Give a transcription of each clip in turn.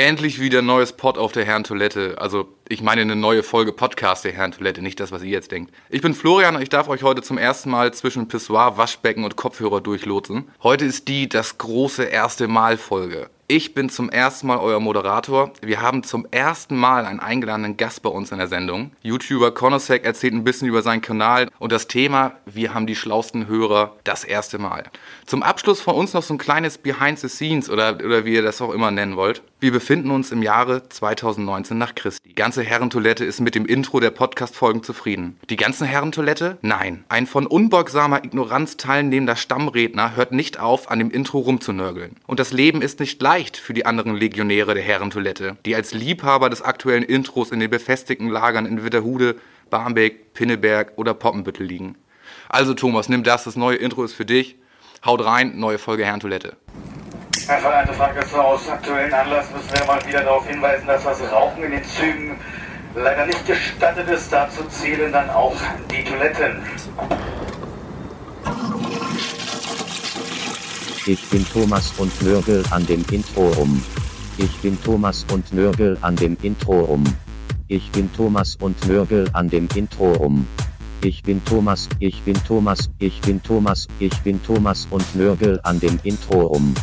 Endlich wieder neues Pod auf der Herrentoilette. Also, ich meine eine neue Folge Podcast der Herrentoilette, nicht das, was ihr jetzt denkt. Ich bin Florian und ich darf euch heute zum ersten Mal zwischen Pissoir, Waschbecken und Kopfhörer durchlotsen. Heute ist die das große erste Mal Folge. Ich bin zum ersten Mal euer Moderator. Wir haben zum ersten Mal einen eingeladenen Gast bei uns in der Sendung. YouTuber Konosek erzählt ein bisschen über seinen Kanal und das Thema, wir haben die schlausten Hörer, das erste Mal. Zum Abschluss von uns noch so ein kleines Behind the Scenes oder, oder wie ihr das auch immer nennen wollt. Wir befinden uns im Jahre 2019 nach Christi. Die ganze Herrentoilette ist mit dem Intro der Podcast-Folgen zufrieden. Die ganze Herrentoilette? Nein. Ein von unbeugsamer Ignoranz teilnehmender Stammredner hört nicht auf, an dem Intro rumzunörgeln. Und das Leben ist nicht leicht für die anderen Legionäre der Herrentoilette, die als Liebhaber des aktuellen Intros in den befestigten Lagern in Witterhude, Barmbek, Pinneberg oder Poppenbüttel liegen. Also Thomas, nimm das, das neue Intro ist für dich. Haut rein, neue Folge Herrentoilette. Herr vereinte Fahrgäste, aus aktuellen Anlass müssen wir mal wieder darauf hinweisen, dass das Rauchen in den Zügen leider nicht gestattet ist. Dazu zählen dann auch die Toiletten. Ich bin Thomas und nörgel an dem Intro rum. Ich bin Thomas und nörgel an dem Intro rum. Ich bin Thomas und nörgel an dem Intro rum. Ich bin Thomas, ich bin Thomas, ich bin Thomas, ich bin Thomas und nörgel an dem Intro rum.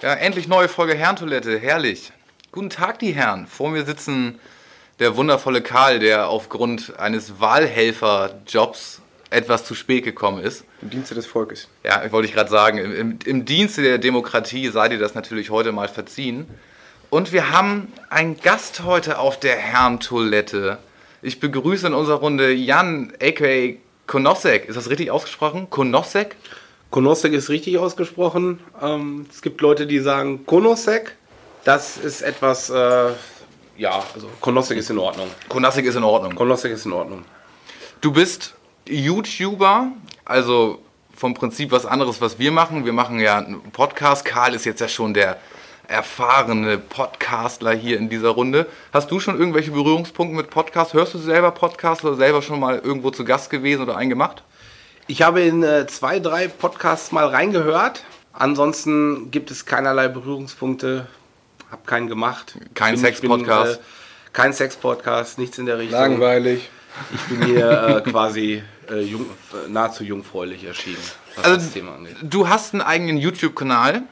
Ja, endlich neue Folge Herrentoilette, herrlich. Guten Tag, die Herren. Vor mir sitzen der wundervolle Karl, der aufgrund eines Wahlhelferjobs etwas zu spät gekommen ist. Im Dienste des Volkes. Ja, ich wollte ich gerade sagen, im, im, im Dienste der Demokratie seid ihr das natürlich heute mal verziehen. Und wir haben einen Gast heute auf der Herrentoilette. Ich begrüße in unserer Runde Jan, a.k.a. Konosek. Ist das richtig ausgesprochen? Konosek? Konosek ist richtig ausgesprochen. Ähm, es gibt Leute, die sagen Konosek. Das ist etwas, äh, ja, also Konosek ist in Ordnung. Konosek ist in Ordnung. Konosek ist in Ordnung. Du bist YouTuber, also vom Prinzip was anderes, was wir machen. Wir machen ja einen Podcast. Karl ist jetzt ja schon der erfahrene Podcastler hier in dieser Runde. Hast du schon irgendwelche Berührungspunkte mit Podcast? Hörst du selber Podcast oder selber schon mal irgendwo zu Gast gewesen oder einen gemacht? Ich habe in äh, zwei, drei Podcasts mal reingehört. Ansonsten gibt es keinerlei Berührungspunkte. Hab keinen gemacht. Kein Sex-Podcast? äh, Kein Sex-Podcast, nichts in der Richtung. Langweilig. Ich bin hier äh, quasi äh, jung, äh, nahezu jungfräulich erschienen, was Also, das Thema angeht. Du hast einen eigenen YouTube-Kanal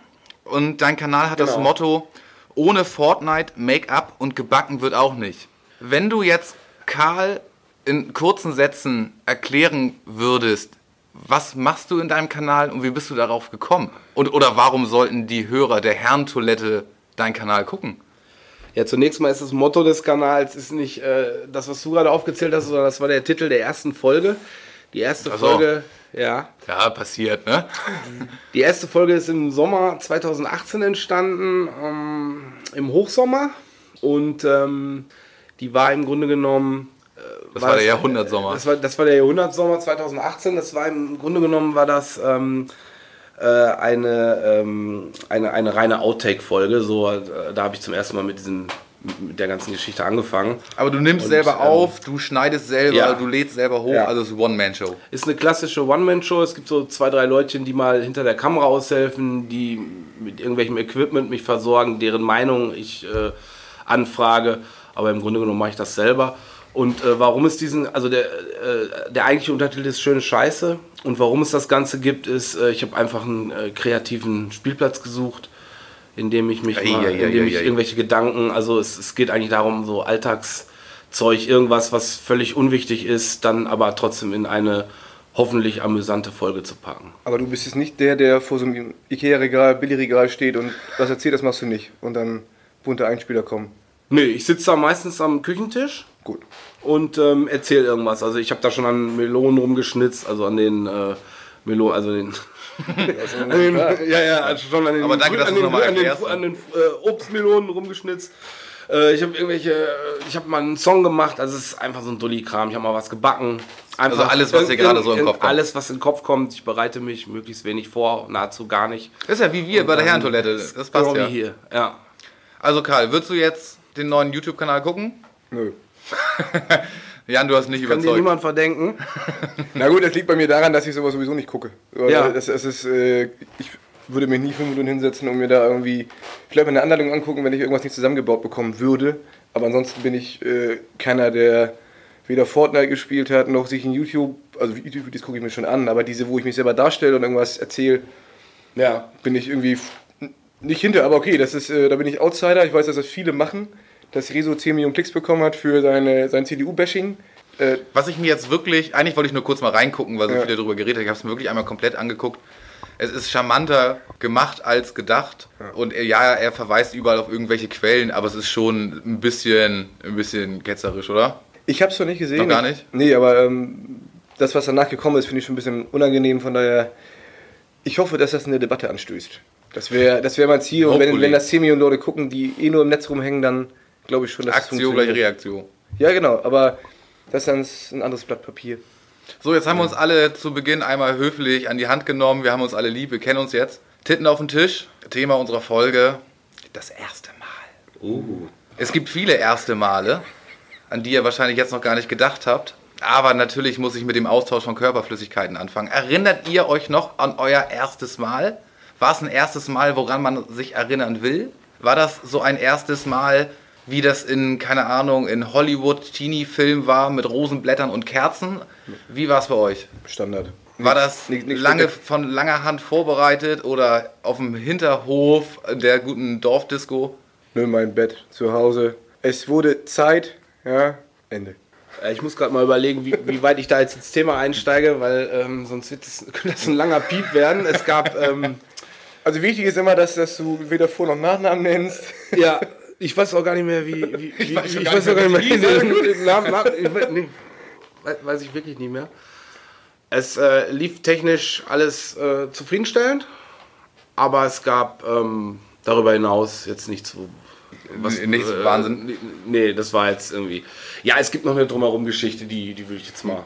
und dein Kanal hat das Genau. Motto: Ohne Fortnite, Make-up und gebacken wird auch nicht. Wenn du jetzt Karl in kurzen Sätzen erklären würdest, was machst du in deinem Kanal und wie bist du darauf gekommen? Und, oder warum sollten die Hörer der Herrentoilette deinen Kanal gucken? Ja, zunächst mal ist das Motto des Kanals ist nicht äh, das, was du gerade aufgezählt hast, sondern das war der Titel der ersten Folge. Die erste Ach so. Folge, ja, Ja, passiert, ne? die erste Folge ist im Sommer 2018 entstanden, ähm, im Hochsommer und ähm, die war im Grunde genommen Das war der Jahrhundertsommer. Das war, das war der Jahrhundertsommer 2018. Das war im Grunde genommen war das ähm, äh, eine, ähm, eine, eine reine Outtake-Folge. So, äh, da habe ich zum ersten Mal mit, diesem, mit der ganzen Geschichte angefangen. Aber du nimmst Und, selber ähm, auf, du schneidest selber, ja. du lädst selber hoch, Ja. also es ist One-Man-Show. Ist eine klassische One-Man-Show. Es gibt so zwei, drei Leutchen, die mal hinter der Kamera aushelfen, die mit irgendwelchem Equipment mich versorgen, deren Meinung ich äh, anfrage. Aber im Grunde genommen mache ich das selber. Und äh, warum es diesen, also der, äh, der eigentliche Untertitel ist Schöne Scheiße. Und warum es das Ganze gibt, ist, äh, ich habe einfach einen äh, kreativen Spielplatz gesucht, in dem ich mich, Ei, mal, ei, in dem ich irgendwelche Gedanken, also es, es geht eigentlich darum, so Alltagszeug, irgendwas, was völlig unwichtig ist, dann aber trotzdem in eine hoffentlich amüsante Folge zu packen. Aber du bist jetzt nicht der, der vor so einem Ikea-Regal, Billigregal steht und was erzählt, das machst du nicht. Und dann bunte Einspieler kommen. Nee, ich sitze da meistens am Küchentisch Gut. Und ähm, erzähle irgendwas. Also ich habe da schon an Melonen rumgeschnitzt, also an den äh, Melonen, also den, an den ja, ja, also schon an den, Aber danke, dass an den, an den, an den äh, Obstmelonen rumgeschnitzt. Äh, ich habe irgendwelche, ich habe mal einen Song gemacht, also es ist einfach so ein Dulli-Kram. Ich habe mal was gebacken. Einfach Also alles, was dir gerade so im Kopf kommt. Alles, was in den Kopf kommt. Ich bereite mich möglichst wenig vor, nahezu gar nicht. Das ist ja wie wir bei der Herrentoilette, das passt Genau ja. wie hier, ja. Also Karl, würdest du jetzt den neuen YouTube-Kanal gucken? Nö. Jan, du hast nicht Kann dir überzeugt. niemand verdenken. Na gut, das liegt bei mir daran, dass ich sowas sowieso nicht gucke. Ja. Das, das ist, äh, ich würde mich nie fünf Minuten hinsetzen und mir da irgendwie vielleicht mal eine Anleitung angucken, wenn ich irgendwas nicht zusammengebaut bekommen würde. Aber ansonsten bin ich äh, keiner, der weder Fortnite gespielt hat, noch sich in YouTube, also YouTube-Videos gucke ich mir schon an, aber diese, wo ich mich selber darstelle und irgendwas erzähle, Ja. bin ich irgendwie nicht hinter. Aber okay, das ist, äh, da bin ich Outsider. Ich weiß, dass das viele machen, dass Rezo 10 Millionen Klicks bekommen hat für seine, sein CDU-Bashing. Äh, Was ich mir jetzt wirklich, eigentlich wollte ich nur kurz mal reingucken, weil so Ja. viele darüber geredet haben. Ich habe es mir wirklich einmal komplett angeguckt. Es ist charmanter gemacht als gedacht. Und er, ja, er verweist überall auf irgendwelche Quellen, aber es ist schon ein bisschen, ein bisschen ketzerisch, oder? Ich habe es noch nicht gesehen. Noch gar nicht? Nee, aber ähm, das, was danach gekommen ist, finde ich schon ein bisschen unangenehm. Von daher, ich hoffe, dass das eine Debatte anstößt. Das wäre das wär mein Ziel. Und wenn, wenn das 10 Millionen Leute gucken, die eh nur im Netz rumhängen, dann glaube ich schon, dass es Aktion gleich. Reaktion. Ja, genau. Aber das ist dann ein anderes Blatt Papier. So, jetzt haben wir uns alle zu Beginn einmal höflich an die Hand genommen. Wir haben uns alle lieb, wir kennen uns jetzt. Titten auf den Tisch. Thema unserer Folge: das erste Mal. Es gibt viele erste Male, an die ihr wahrscheinlich jetzt noch gar nicht gedacht habt. Aber natürlich muss ich mit dem Austausch von Körperflüssigkeiten anfangen. Erinnert ihr euch noch an euer erstes Mal? War es ein erstes Mal, woran man sich erinnern will? War das so ein erstes Mal, wie das in, keine Ahnung, in Hollywood-Teenie-Film war mit Rosenblättern und Kerzen? Wie war es bei euch? Standard. War das Nichts- nichts lange von langer Hand vorbereitet oder auf dem Hinterhof der guten Dorfdisco? Nö, mein Bett zu Hause. Es wurde Zeit. Ja, Ende. Äh, Ich muss gerade mal überlegen, wie, wie weit ich da jetzt ins Thema einsteige, weil ähm, sonst wird das, könnte das ein langer Piep werden. Es gab, ähm, Also wichtig ist immer, dass, dass du weder Vor- noch Nachnamen nennst. ja, ich weiß auch gar nicht mehr, wie. wie, wie weiß schon ich weiß auch gar nicht wie mehr. den- Namen, Namen, ich weiß, nee, weiß- weiß ich wirklich nicht mehr. Es äh, lief technisch alles äh, zufriedenstellend, aber es gab ähm, darüber hinaus jetzt nichts, was, Nichts äh, Wahnsinn. Nee, das war jetzt irgendwie. Ja, es gibt noch eine Drumherum-Geschichte, die, die würde ich jetzt mal.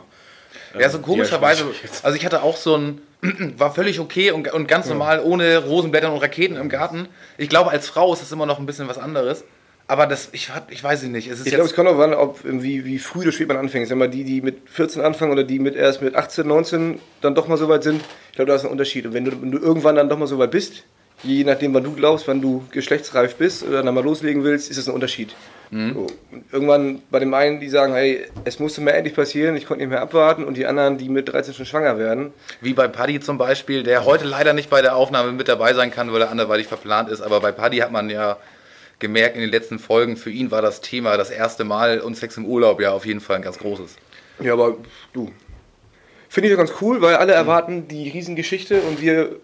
Ja, so komischerweise. Also ich hatte auch so ein, war völlig okay und, und ganz normal, ohne Rosenblätter und Raketen im Garten. Ich glaube, als Frau ist das immer noch ein bisschen was anderes. Aber das, ich, ich weiß nicht. Es Ich glaube, es kommt auch an, ob, wie, wie früh oder spät man anfängt. Sag mal, die, die mit 14 anfangen oder die mit erst mit 18, 19 dann doch mal so weit sind, ich glaube, da ist ein Unterschied. Und wenn du, wenn du irgendwann dann doch mal so weit bist, je nachdem, wann du glaubst, wann du geschlechtsreif bist oder dann mal loslegen willst, ist das ein Unterschied. Mhm. So. Irgendwann bei dem einen, die sagen, hey, es musste mir endlich passieren, ich konnte nicht mehr abwarten, und die anderen, die mit 13 schon schwanger werden. wie bei Paddy zum Beispiel, der heute leider nicht bei der Aufnahme mit dabei sein kann, weil er anderweitig verplant ist. Aber bei Paddy hat man ja gemerkt in den letzten Folgen, für ihn war das Thema das erste Mal und Sex im Urlaub ja auf jeden Fall ein ganz großes. Ja, aber du. Finde ich ja ganz cool, weil alle erwarten die Riesengeschichte und wir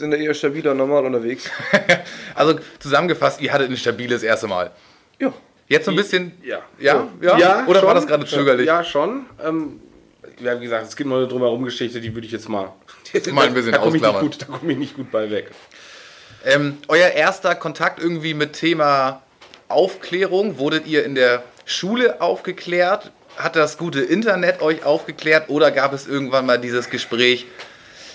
sind da eher stabiler normal unterwegs. Also zusammengefasst, ihr hattet ein stabiles erste Mal. Ja. Jetzt so ein bisschen. Ja. Ja? Ja? Oder war schon. das gerade zögerlich? Ja, schon. Ähm, ja, wie gesagt, es gibt noch eine Drumherum-Geschichte, die würde ich jetzt mal. Mal ein bisschen da komme ich, nicht ausklammern. gut- da komm ich nicht gut bei weg. Ähm, euer erster Kontakt irgendwie mit Thema Aufklärung, wurdet ihr in der Schule aufgeklärt? Hat das gute Internet euch aufgeklärt oder gab es irgendwann mal dieses Gespräch,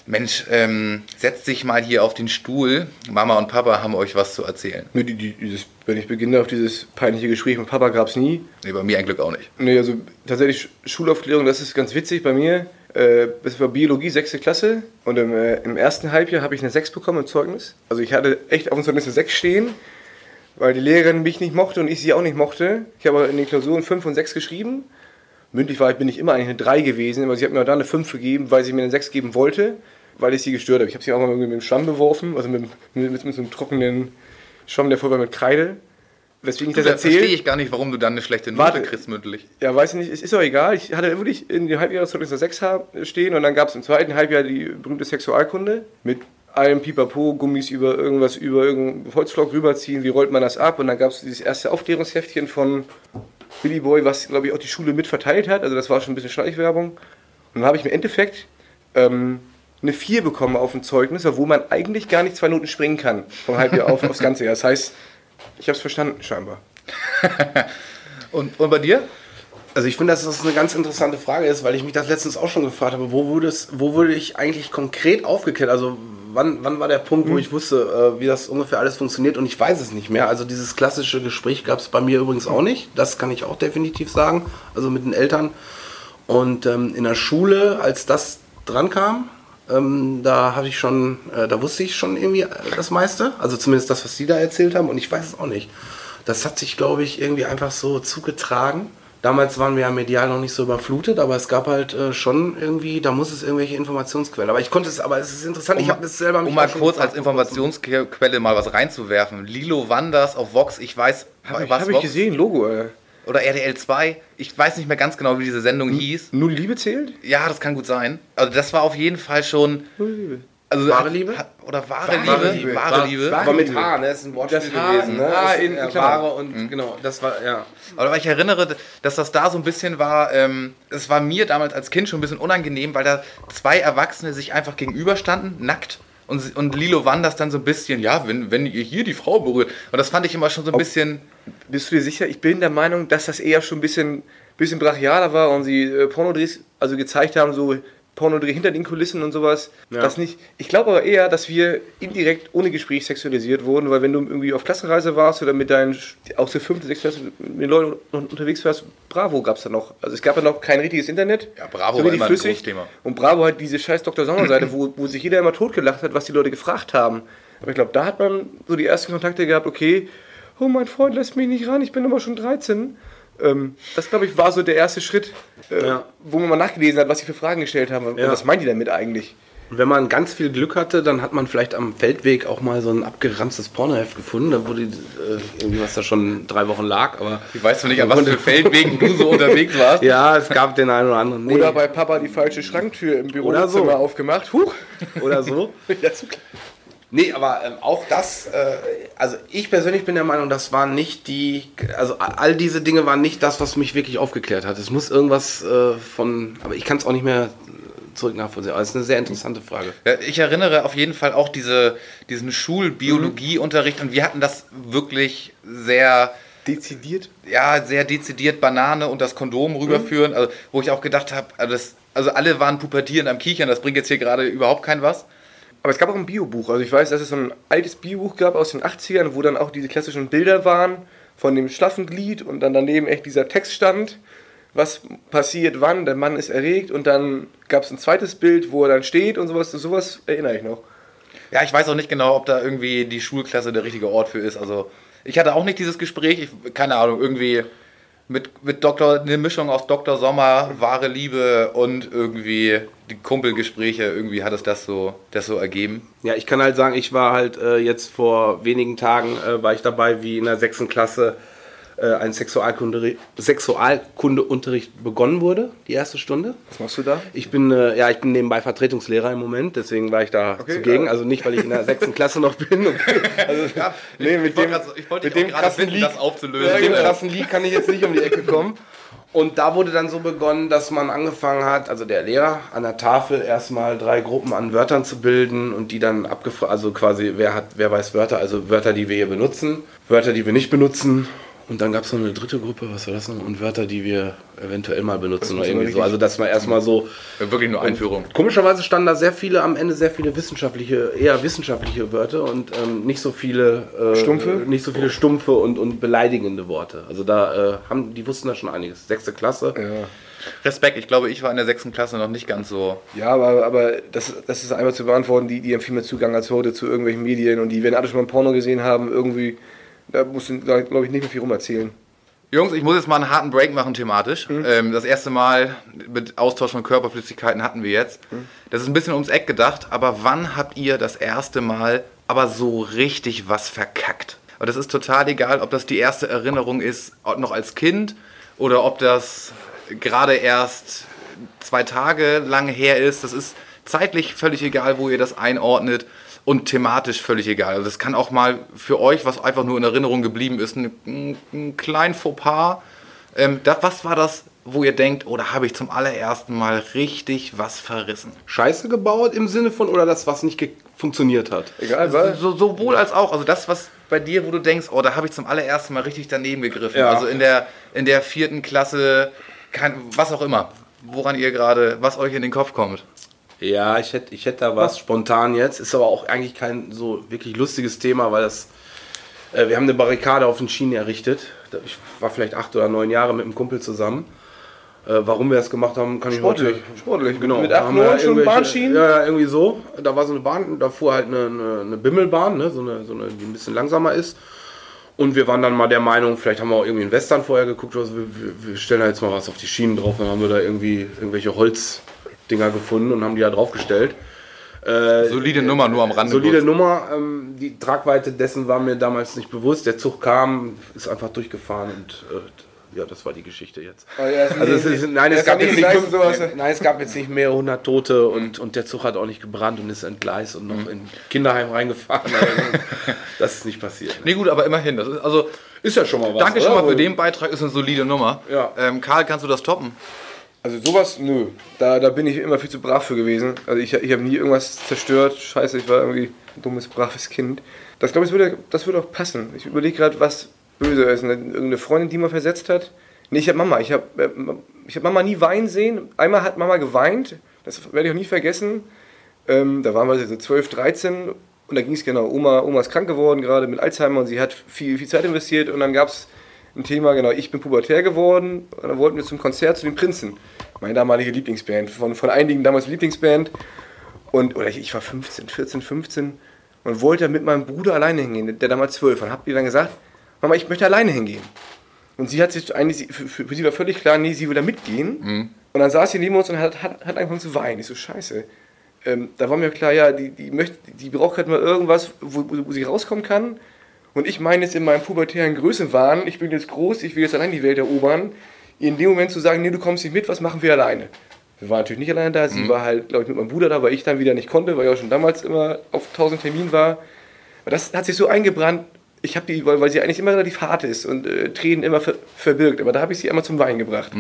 Mensch, ähm, setzt sich mal hier auf den Stuhl, Mama und Papa haben euch was zu erzählen? Nee, die, die, dieses, wenn ich beginne auf dieses peinliche Gespräch mit Papa gab es nie. Nee, bei mir ein Glück auch nicht. Nee, also tatsächlich Schulaufklärung, das ist ganz witzig bei mir. Äh, das war Biologie, sechste Klasse. Und im, äh, im ersten Halbjahr habe ich eine 6 bekommen im Zeugnis. Also ich hatte echt auf dem Zeugnis eine 6 stehen, weil die Lehrerin mich nicht mochte und ich sie auch nicht mochte. Ich habe aber in den Klausuren 5 und 6 geschrieben. Mündlich war, bin ich immer eigentlich eine 3 gewesen, aber sie hat mir auch da eine 5 gegeben, weil sie mir eine 6 geben wollte, weil ich sie gestört habe. Ich habe sie auch mal mit dem Schwamm beworfen, also mit, mit, mit, mit so einem trockenen Schwamm, der voll war mit Kreide. Weswegen ich das Da erzähle. verstehe ich gar nicht, warum du dann eine schlechte Note Warte. kriegst mündlich. Ja, weiß ich nicht, es ist doch egal. Ich hatte wirklich in dem Halbjahreszeugnis eine 6 haben- stehen und dann gab es im zweiten Halbjahr die berühmte Sexualkunde mit allem Pipapo, Gummis über irgendwas, über irgendeinen Holzflock rüberziehen, wie rollt man das ab und dann gab es dieses erste Aufklärungsheftchen von Billy Boy, was glaube ich auch die Schule mit verteilt hat, also das war schon ein bisschen Schleichwerbung. Und dann habe ich im Endeffekt ähm, eine 4 bekommen auf dem Zeugnis, obwohl man eigentlich gar nicht zwei Noten springen kann vom Halbjahr auf aufs ganze Jahr. Das heißt, ich habe es verstanden scheinbar. Und, und bei dir? Also ich finde, dass das eine ganz interessante Frage ist, weil ich mich das letztens auch schon gefragt habe, wo wurde, es, wo wurde ich eigentlich konkret aufgeklärt? Also wann, wann war der Punkt, wo ich wusste, äh, wie das ungefähr alles funktioniert und ich weiß es nicht mehr. Also dieses klassische Gespräch gab es bei mir übrigens auch nicht. Das kann ich auch definitiv sagen. Also mit den Eltern. Und ähm, in der Schule, als das dran kam, ähm, da habe ich schon, äh, da wusste ich schon irgendwie das meiste. Also zumindest das, was die da erzählt haben und ich weiß es auch nicht. Das hat sich, glaube ich, irgendwie einfach so zugetragen. Damals waren wir ja medial noch nicht so überflutet, aber es gab halt äh, schon irgendwie, da muss es irgendwelche Informationsquellen. Aber ich konnte es, aber es ist interessant, ich habe es selber mich Um mal kurz als Informationsquelle mal was reinzuwerfen. Lilo Wanders auf Vox, ich weiß, Habe ich, was hab ich Vox? gesehen, Logo, ey. Oder RTL 2, ich weiß nicht mehr ganz genau, wie diese Sendung hieß. Nur die Liebe zählt? Ja, das kann gut sein. Also das war auf jeden Fall schon. Nur die Liebe. Also Wahre Liebe? Hat, oder wahre, Wahre Liebe. Liebe. Wahre War- Liebe. Aber mit H, ne? Das ist ein Wortspiel Das H, gewesen, ne? ah, Das- in- ja, in. Wahre und genau, das war, ja. Aber ich erinnere, dass das da so ein bisschen war, ähm, es war mir damals als Kind schon ein bisschen unangenehm, weil da zwei Erwachsene sich einfach gegenüberstanden, nackt. Und, und Lilo Wanders dann so ein bisschen, ja, wenn, wenn ihr hier die Frau berührt. Und das fand ich immer schon so ein bisschen, Bist du dir sicher? Ich bin der Meinung, dass das eher schon ein bisschen, bisschen brachialer war und sie äh, Pornodrehs also gezeigt haben, so Pornodreh hinter den Kulissen und sowas. Ja. Das nicht. Ich glaube aber eher, dass wir indirekt ohne Gespräch sexualisiert wurden, weil wenn du irgendwie auf Klassenreise warst oder mit deinen, auch zur fünfte, sechste Klasse mit den Leuten un- unterwegs warst, Bravo gab es da noch. Also es gab ja noch kein richtiges Internet. Ja, Bravo so war immer ein flüssig. großes Thema. Und Bravo hat diese scheiß Dr. Sommer-Seite, wo, wo sich jeder immer totgelacht hat, was die Leute gefragt haben. Aber ich glaube, da hat man so die ersten Kontakte gehabt, okay, oh, mein Freund lässt mich nicht ran, ich bin aber schon 13. Ähm, das, glaube ich, war so der erste Schritt, äh, Ja. wo man mal nachgelesen hat, was sie für Fragen gestellt haben. Und Ja. was meint die damit eigentlich? Und wenn man ganz viel Glück hatte, dann hat man vielleicht am Feldweg auch mal so ein abgeranztes Pornoheft gefunden, da wurde äh, irgendwie was da schon drei Wochen lag, aber ich weiß noch nicht, an was für Feldwegen du so unterwegs warst. ja, es gab den einen oder anderen. Nee. Oder bei Papa die falsche Schranktür im Bürozimmer so. aufgemacht. Huch! oder so. Ja, zu klar. Nee, aber ähm, auch das, äh, also ich persönlich bin der Meinung, das waren nicht die, also a- all diese Dinge waren nicht das, was mich wirklich aufgeklärt hat. Es muss irgendwas äh, von, aber ich kann es auch nicht mehr zurück nachvollziehen. Aber es ist eine sehr interessante Frage. Ja, ich erinnere auf jeden Fall auch diese, diesen Schulbiologieunterricht und wir hatten das wirklich sehr, Dezidiert. ja, sehr dezidiert Banane und das Kondom rüberführen, also, wo ich auch gedacht habe, also, das- also alle waren pubertierend am Kichern, das bringt jetzt hier gerade überhaupt kein was. Aber es gab auch ein Biobuch. Also ich weiß, dass es so ein altes Biobuch gab aus den 80ern, wo dann auch diese klassischen Bilder waren von dem schlaffen Glied und dann daneben echt dieser Text stand, was passiert, wann, der Mann ist erregt und dann gab es ein zweites Bild, wo er dann steht und sowas. Sowas erinnere ich noch. Ja, ich weiß auch nicht genau, ob da irgendwie die Schulklasse der richtige Ort für ist. Also ich hatte auch nicht dieses Gespräch, ich, keine Ahnung, irgendwie mit, mit Doktor, eine Mischung aus Dr. Sommer, wahre Liebe und irgendwie die Kumpelgespräche, irgendwie hat es das so, das so ergeben. Ja, ich kann halt sagen, ich war halt äh, jetzt vor wenigen Tagen, äh, war ich dabei, wie in der sechsten Klasse ein Sexualkunde, Sexualkundeunterricht begonnen wurde, die erste Stunde. Was machst du da? Ich bin, äh, ja, ich bin nebenbei Vertretungslehrer im Moment, deswegen war ich da Okay, zugegen. ja. Also nicht, weil ich in der sechsten Klasse noch bin. Okay. Ja, Nee, mit ich wollte dem- so- ich wollte mit dem gerade bitten, Leak- das aufzulösen. Mit dem krassen Lied kann ich jetzt nicht um die Ecke kommen. Und da wurde dann so begonnen, dass man angefangen hat, also der Lehrer an der Tafel erstmal drei Gruppen an Wörtern zu bilden und die dann abgefragt, also quasi, wer hat, wer weiß Wörter, also Wörter, die wir hier benutzen, Wörter, die wir nicht benutzen. Und dann gab es noch eine dritte Gruppe, was war das noch? Und Wörter, die wir eventuell mal benutzen oder irgendwie so. Also dass man erstmal so Wirklich nur Einführung. Komischerweise standen da sehr viele, am Ende sehr viele wissenschaftliche, eher wissenschaftliche Wörter und ähm, nicht so viele äh, Stumpfe? nicht so viele stumpfe und, und beleidigende Worte. Also da äh, haben, die wussten da schon einiges. Sechste Klasse. Ja. Respekt, ich glaube, ich war in der sechsten Klasse noch nicht ganz so. Ja, aber, aber das, das ist einmal zu beantworten, die, die haben viel mehr Zugang als heute zu irgendwelchen Medien und die, wenn alle schon mal ein Porno gesehen haben, irgendwie, da musst du, glaube ich, nicht mehr viel rumerzählen. Jungs, ich muss jetzt mal einen harten Break machen thematisch. Ähm, das erste Mal mit Austausch von Körperflüssigkeiten hatten wir jetzt. Das ist ein bisschen ums Eck gedacht, aber wann habt ihr das erste Mal aber so richtig was verkackt? Und das ist total egal, ob das die erste Erinnerung ist, noch als Kind oder ob das gerade erst zwei Tage lang her ist. Das ist zeitlich völlig egal, wo ihr das einordnet und thematisch völlig egal. Also das kann auch mal für euch, was einfach nur in Erinnerung geblieben ist, ein, ein, ein klein Fauxpas. Ähm, das, was war das, wo ihr denkt, oh, da habe ich zum allerersten Mal richtig was verrissen? Scheiße gebaut im Sinne von oder das, was nicht funktioniert hat. Egal, was? So, sowohl als auch. Also das, was bei dir, wo du denkst, oh, da habe ich zum allerersten Mal richtig daneben gegriffen. Ja. Also in der, in der vierten Klasse, kein, was auch immer. Woran ihr gerade, was euch in den Kopf kommt. Ja, ich hätte, ich hätte da was spontan jetzt. Ist aber auch eigentlich kein so wirklich lustiges Thema, weil das. Äh, wir haben eine Barrikade auf den Schienen errichtet. Ich war vielleicht acht oder neun Jahre mit einem Kumpel zusammen. Äh, warum wir das gemacht haben, kann ich Sportlich, heute. sportlich. Genau. Mit da 8, haben wir 9 schon Bahnschienen. Ja, ja, irgendwie so. Da war so eine Bahn, da fuhr halt eine, eine, eine Bimmelbahn, ne? so, eine, so eine, die ein bisschen langsamer ist. Und wir waren dann mal der Meinung, vielleicht haben wir auch irgendwie in Western vorher geguckt, also wir, wir, wir stellen da jetzt mal was auf die Schienen drauf. Dann haben wir da irgendwie irgendwelche Holzdinger gefunden und haben die da draufgestellt. Äh, Solide Nummer, nur am Rande. Solide kurz. Nummer. Ähm, die Tragweite dessen war mir damals nicht bewusst. Der Zug kam, ist einfach durchgefahren und äh, ja, das war die Geschichte jetzt. Oh, ja, ist Also es nicht- ist, nein, es gab jetzt nicht nein, es gab jetzt mehrere hundert Tote und, und der Zug hat auch nicht gebrannt und ist entgleist und noch in Kinderheim reingefahren. Also, das ist nicht passiert. Nee, gut, aber immerhin. Das ist, also, Ist ja schon mal was. danke schon mal für den Beitrag, ist eine solide Nummer. Ja. Ähm, Karl, kannst du das toppen? Also sowas, nö. Da, da bin ich immer viel zu brav für gewesen. Also ich, ich habe nie irgendwas zerstört. Scheiße, ich war irgendwie ein dummes, braves Kind. Das glaube ich, würde, das würde auch passen. Ich überlege gerade, was böse ist. Eine, irgendeine Freundin, die mal versetzt hat. Nee, ich habe Mama. Ich habe äh, ich hab Mama nie weinen sehen. Einmal hat Mama geweint. Das werde ich auch nie vergessen. Ähm, da waren wir so 12, 13 und da ging es genau. Oma, Oma ist krank geworden, gerade mit Alzheimer und sie hat viel, viel Zeit investiert und dann gab es ein Thema, genau, ich bin pubertär geworden und dann wollten wir zum Konzert zu den Prinzen. Meine damalige Lieblingsband, von, von einigen damals Lieblingsband. Und, oder ich, ich war 15, 14, 15 und wollte mit meinem Bruder alleine hingehen, der damals 12 war. Und hab ihr dann gesagt, Mama, ich möchte alleine hingehen. Und sie hat sich eigentlich, für, für, für sie war völlig klar, nee, sie will da mitgehen. Und dann saß sie neben uns und hat, hat, hat angefangen zu weinen. Ich so, scheiße. Ähm, da war mir klar, ja, die, die, möchte, die braucht halt mal irgendwas, wo, wo sie rauskommen kann. Und ich meine jetzt in meinem pubertären Größenwahn, ich bin jetzt groß, ich will jetzt allein die Welt erobern. In dem Moment zu sagen, nee, du kommst nicht mit, was machen wir alleine? Wir waren natürlich nicht alleine da, sie war halt, glaube ich, mit meinem Bruder da, weil ich dann wieder nicht konnte, weil ich auch schon damals immer auf 1000 Terminen war. Aber das hat sich so eingebrannt, ich habe die, weil, weil sie eigentlich immer relativ hart ist und äh, Tränen immer ver, verbirgt, aber da habe ich sie einmal zum Weinen gebracht. Da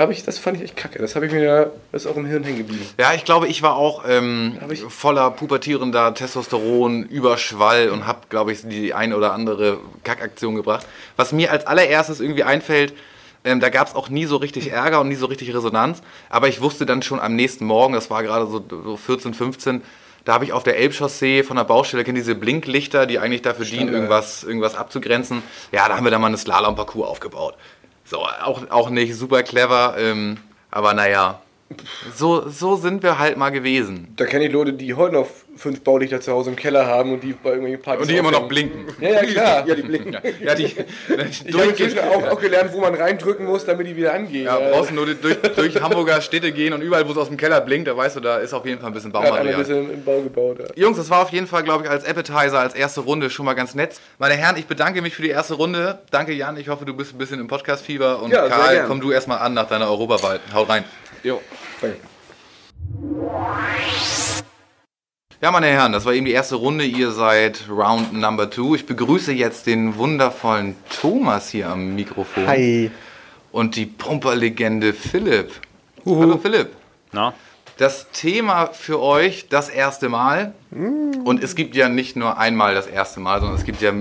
habe ich, das fand ich echt kacke, das habe ich mir ja, das ist auch im Hirn hängen geblieben. Ja, ich glaube, ich war auch ähm, ich- voller pubertierender Testosteron, Überschwall und habe, glaube ich, die eine oder andere Kackaktion gebracht. Was mir als allererstes irgendwie einfällt, ähm, da gab es auch nie so richtig Ärger und nie so richtig Resonanz. Aber ich wusste dann schon am nächsten Morgen, das war gerade so, so 14, 15, da habe ich auf der Elbchaussee von der Baustelle, kennt diese Blinklichter, die eigentlich dafür dienen, Standard. irgendwas, irgendwas abzugrenzen. Ja, da haben wir dann mal eine Slalom-Parcours aufgebaut. So, auch, auch nicht super clever, ähm, aber naja, so, so sind wir halt mal gewesen. Da kenne ich Leute, die heute noch fünf Baulichter zu Hause im Keller haben und die bei irgendwelchen Partys Und die immer noch blinken. Ja, ja, klar. Ja, die blinken. Ja, die, Ich habe inzwischen auch, auch gelernt, wo man reindrücken muss, damit die wieder angehen. ja, brauchst du nur durch, durch Hamburger Städte gehen und überall, wo es aus dem Keller blinkt, da weißt du, da ist auf jeden Fall ein bisschen hat einer ein Baumaterial. bisschen im Bau gebaut. Ja. Jungs, das war auf jeden Fall, glaube ich, als Appetizer, als erste Runde schon mal ganz nett. Meine Herren, ich bedanke mich für die erste Runde. Danke, Jan. Ich hoffe, du bist ein bisschen im Podcast-Fieber. Und Ja, Karl, komm du erstmal an nach deiner Europawahl. Haut rein. Jo. Danke. Ja, meine Herren, das war eben die erste Runde. Ihr seid Round Number Two. Ich begrüße jetzt den wundervollen Thomas hier am Mikrofon. Hi. Und die Pumperlegende Philipp. Hallo Philipp. Na? Das Thema für euch das erste Mal. Und es gibt ja nicht nur einmal das erste Mal, sondern es gibt ja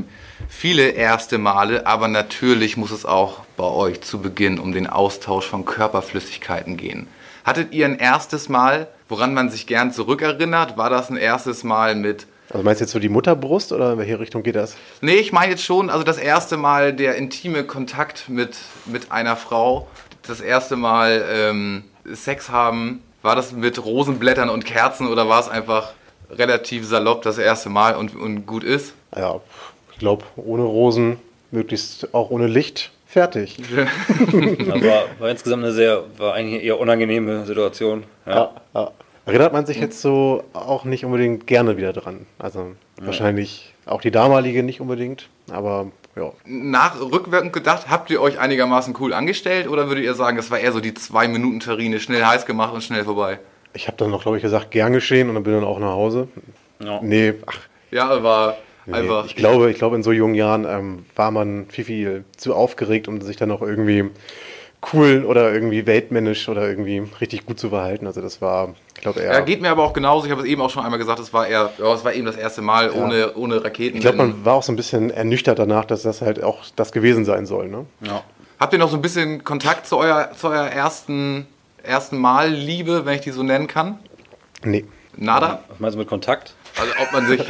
viele erste Male. Aber natürlich muss es auch bei euch zu Beginn um den Austausch von Körperflüssigkeiten gehen. Hattet ihr ein erstes Mal, woran man sich gern zurückerinnert? War das ein erstes Mal mit Also meinst du jetzt so die Mutterbrust oder in welche Richtung geht das? Nee, ich meine jetzt schon, also das erste Mal der intime Kontakt mit, mit einer Frau, das erste Mal ähm, Sex haben, war das mit Rosenblättern und Kerzen oder war es einfach relativ salopp das erste Mal und, und gut ist? Ja, ich glaube, ohne Rosen, möglichst auch ohne Licht, fertig. Das war, insgesamt eine sehr, war eigentlich eher unangenehme Situation. Ja. Ja, ja. Erinnert man sich jetzt so auch nicht unbedingt gerne wieder dran. Also wahrscheinlich auch die damalige nicht unbedingt, aber ja. Nach rückwirkend gedacht, habt ihr euch einigermaßen cool angestellt oder würdet ihr sagen, das war eher so die zwei Minuten Terrine, schnell heiß gemacht und schnell vorbei? Ich habe dann noch, glaube ich, gesagt, gern geschehen und dann bin dann auch nach Hause. Ja. Nee, ach, Ja, war nee. einfach. Ich glaube, ich glaube, in so jungen Jahren ähm, war man viel, viel zu aufgeregt, um sich dann noch irgendwie cool oder irgendwie weltmännisch oder irgendwie richtig gut zu verhalten. Also das war, ich glaube, eher. Ja, geht mir aber auch genauso. Ich habe es eben auch schon einmal gesagt, es war eher, ja, es war eben das erste Mal ohne, ohne Raketen. Ich glaube, man war auch so ein bisschen ernüchtert danach, dass das halt auch das gewesen sein soll. Ne? Ja. Habt ihr noch so ein bisschen Kontakt zu eurer, zu eurer ersten, ersten Mal-Liebe, wenn ich die so nennen kann? Nee. Nada? Was meinst du mit Kontakt? Also ob man sich,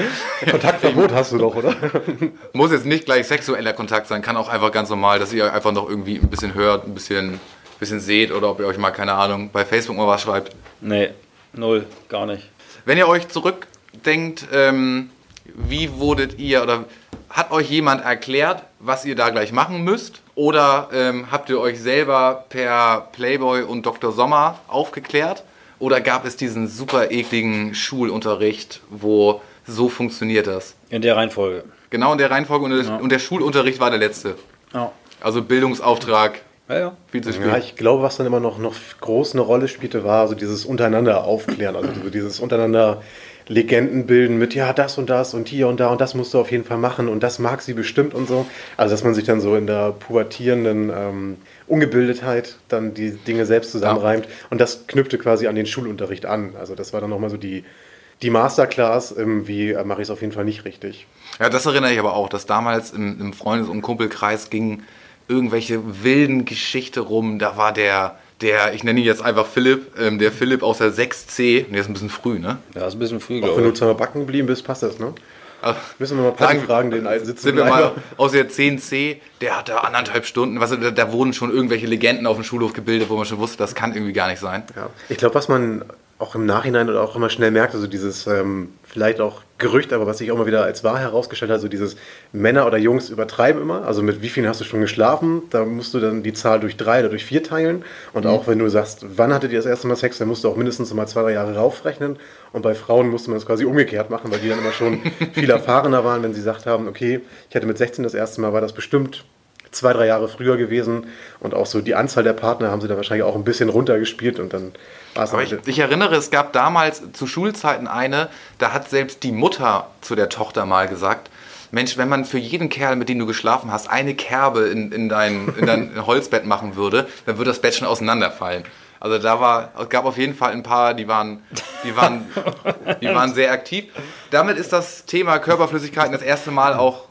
Kontaktverbot hast du doch, oder? muss jetzt nicht gleich sexueller Kontakt sein, kann auch einfach ganz normal, dass ihr einfach noch irgendwie ein bisschen hört, ein bisschen, bisschen seht oder ob ihr euch mal, keine Ahnung, bei Facebook mal was schreibt. Nee, null, gar nicht. Wenn ihr euch zurückdenkt, ähm, wie wurdet ihr oder hat euch jemand erklärt, was ihr da gleich machen müsst? Oder ähm, habt ihr euch selber per Playboy und Dr. Sommer aufgeklärt? Oder gab es diesen super ekligen Schulunterricht, wo so funktioniert das? In der Reihenfolge. Genau in der Reihenfolge und, Ja. und der Schulunterricht war der letzte. Ja. Also Bildungsauftrag, Ja, ja. viel zu Ja, spät. ich glaube, was dann immer noch, noch groß eine Rolle spielte, war so dieses untereinander aufklären, also so dieses untereinander Legenden bilden mit, ja, das und das und hier und da und das musst du auf jeden Fall machen und das mag sie bestimmt und so. Also, dass man sich dann so in der pubertierenden ähm, Ungebildetheit dann die Dinge selbst zusammenreimt und das knüpfte quasi an den Schulunterricht an. Also, das war dann nochmal so die, die Masterclass, ähm, wie äh, mache ich es auf jeden Fall nicht richtig. Ja, das erinnere ich aber auch, dass damals im, im Freundes- und Kumpelkreis gingen irgendwelche wilden Geschichte rum. Da war der, der, ich nenne ihn jetzt einfach Philipp, ähm, der Philipp aus der 6C, und der ist ein bisschen früh, ne? Ja, ist ein bisschen früh, Auch wenn glaube du ich. zweimal backen geblieben bist, passt das, ne? Müssen wir mal Sagen- fragen, den alten Sitz sind wir mal aus der 10C, der hat da anderthalb Stunden, was, da, da wurden schon irgendwelche Legenden auf dem Schulhof gebildet, wo man schon wusste, das kann irgendwie gar nicht sein. Ja. Ich glaube, was man auch im Nachhinein oder auch immer schnell merkt, also dieses ähm, vielleicht auch Gerücht, aber was sich auch mal wieder als wahr herausgestellt hat, so dieses Männer oder Jungs übertreiben immer. Also mit wie vielen hast du schon geschlafen? Da musst du dann die Zahl durch drei oder durch vier teilen. Und auch wenn du sagst, wann hattet ihr das erste Mal Sex, dann musst du auch mindestens mal zwei, drei Jahre raufrechnen. Und bei Frauen musste man das quasi umgekehrt machen, weil die dann immer schon viel erfahrener waren, wenn sie gesagt haben, okay, ich hatte mit 16 das erste Mal, war das bestimmt zwei, drei Jahre früher gewesen und auch so die Anzahl der Partner haben sie da wahrscheinlich auch ein bisschen runtergespielt und dann war es Aber ich, ich erinnere, es gab damals zu Schulzeiten eine, da hat selbst die Mutter zu der Tochter mal gesagt, Mensch, wenn man für jeden Kerl, mit dem du geschlafen hast, eine Kerbe in, in, dein, in dein Holzbett machen würde, dann würde das Bett schon auseinanderfallen. Also da war, es gab auf jeden Fall ein paar, die waren, die waren, die waren sehr aktiv. Damit ist das Thema Körperflüssigkeiten das erste Mal auch,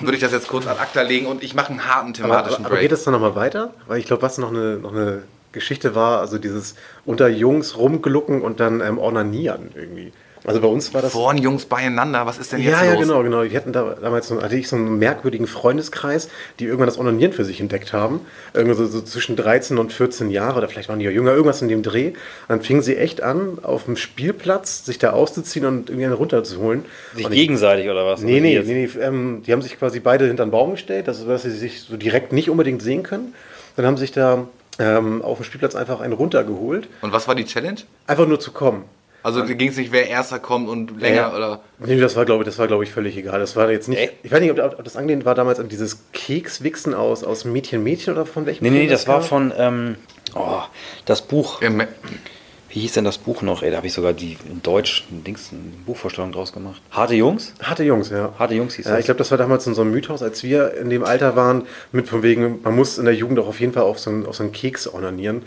würde ich das jetzt kurz ad acta legen und ich mache einen harten aber, thematischen aber, aber geht Break. es dann nochmal weiter? Weil ich glaube, was noch eine, noch eine Geschichte war, also dieses unter Jungs rumglucken und dann ähm, ornanieren irgendwie. Also bei uns war das... Vorn Jungs beieinander, was ist denn jetzt Ja, ja, los? genau, genau. Die hatten da, damals so, hatte ich so einen merkwürdigen Freundeskreis, die irgendwann das Onanieren für sich entdeckt haben. Irgendwie so, so zwischen 13 und 14 Jahre oder vielleicht waren die ja jünger, irgendwas in dem Dreh. Und dann fingen sie echt an, auf dem Spielplatz sich da auszuziehen und irgendwie einen runterzuholen. Sich Und ich- gegenseitig oder was? Nee, nee, nee, nee ähm, die haben sich quasi beide hinter den Baum gestellt, also dass sie sich so direkt nicht unbedingt sehen können. Dann haben sie sich da ähm, auf dem Spielplatz einfach einen runtergeholt, Und was war die Challenge? einfach nur zu kommen. Also ging es nicht, wer erster kommt und länger Ja. oder. Nee, das war, glaube ich, das war, glaube ich, völlig egal. Das war jetzt nicht. Äh? Ich weiß nicht, ob, ob das angelehnt war damals an dieses Kekswichsen aus, aus Mädchen, Mädchen oder von welchem Nee, nee, Film das war von, ähm, oh, das Buch. Ähm, Wie hieß denn das Buch noch? Ey, da habe ich sogar die in Deutsch Dings, eine Buchvorstellung draus gemacht. Harte Jungs? Harte Jungs, ja. Harte Jungs hieß Ja, das. ich glaube, das war damals in so einem Mythos, als wir in dem Alter waren, mit von wegen, man muss in der Jugend auch auf jeden Fall auf so einen, auf so einen Keks onanieren.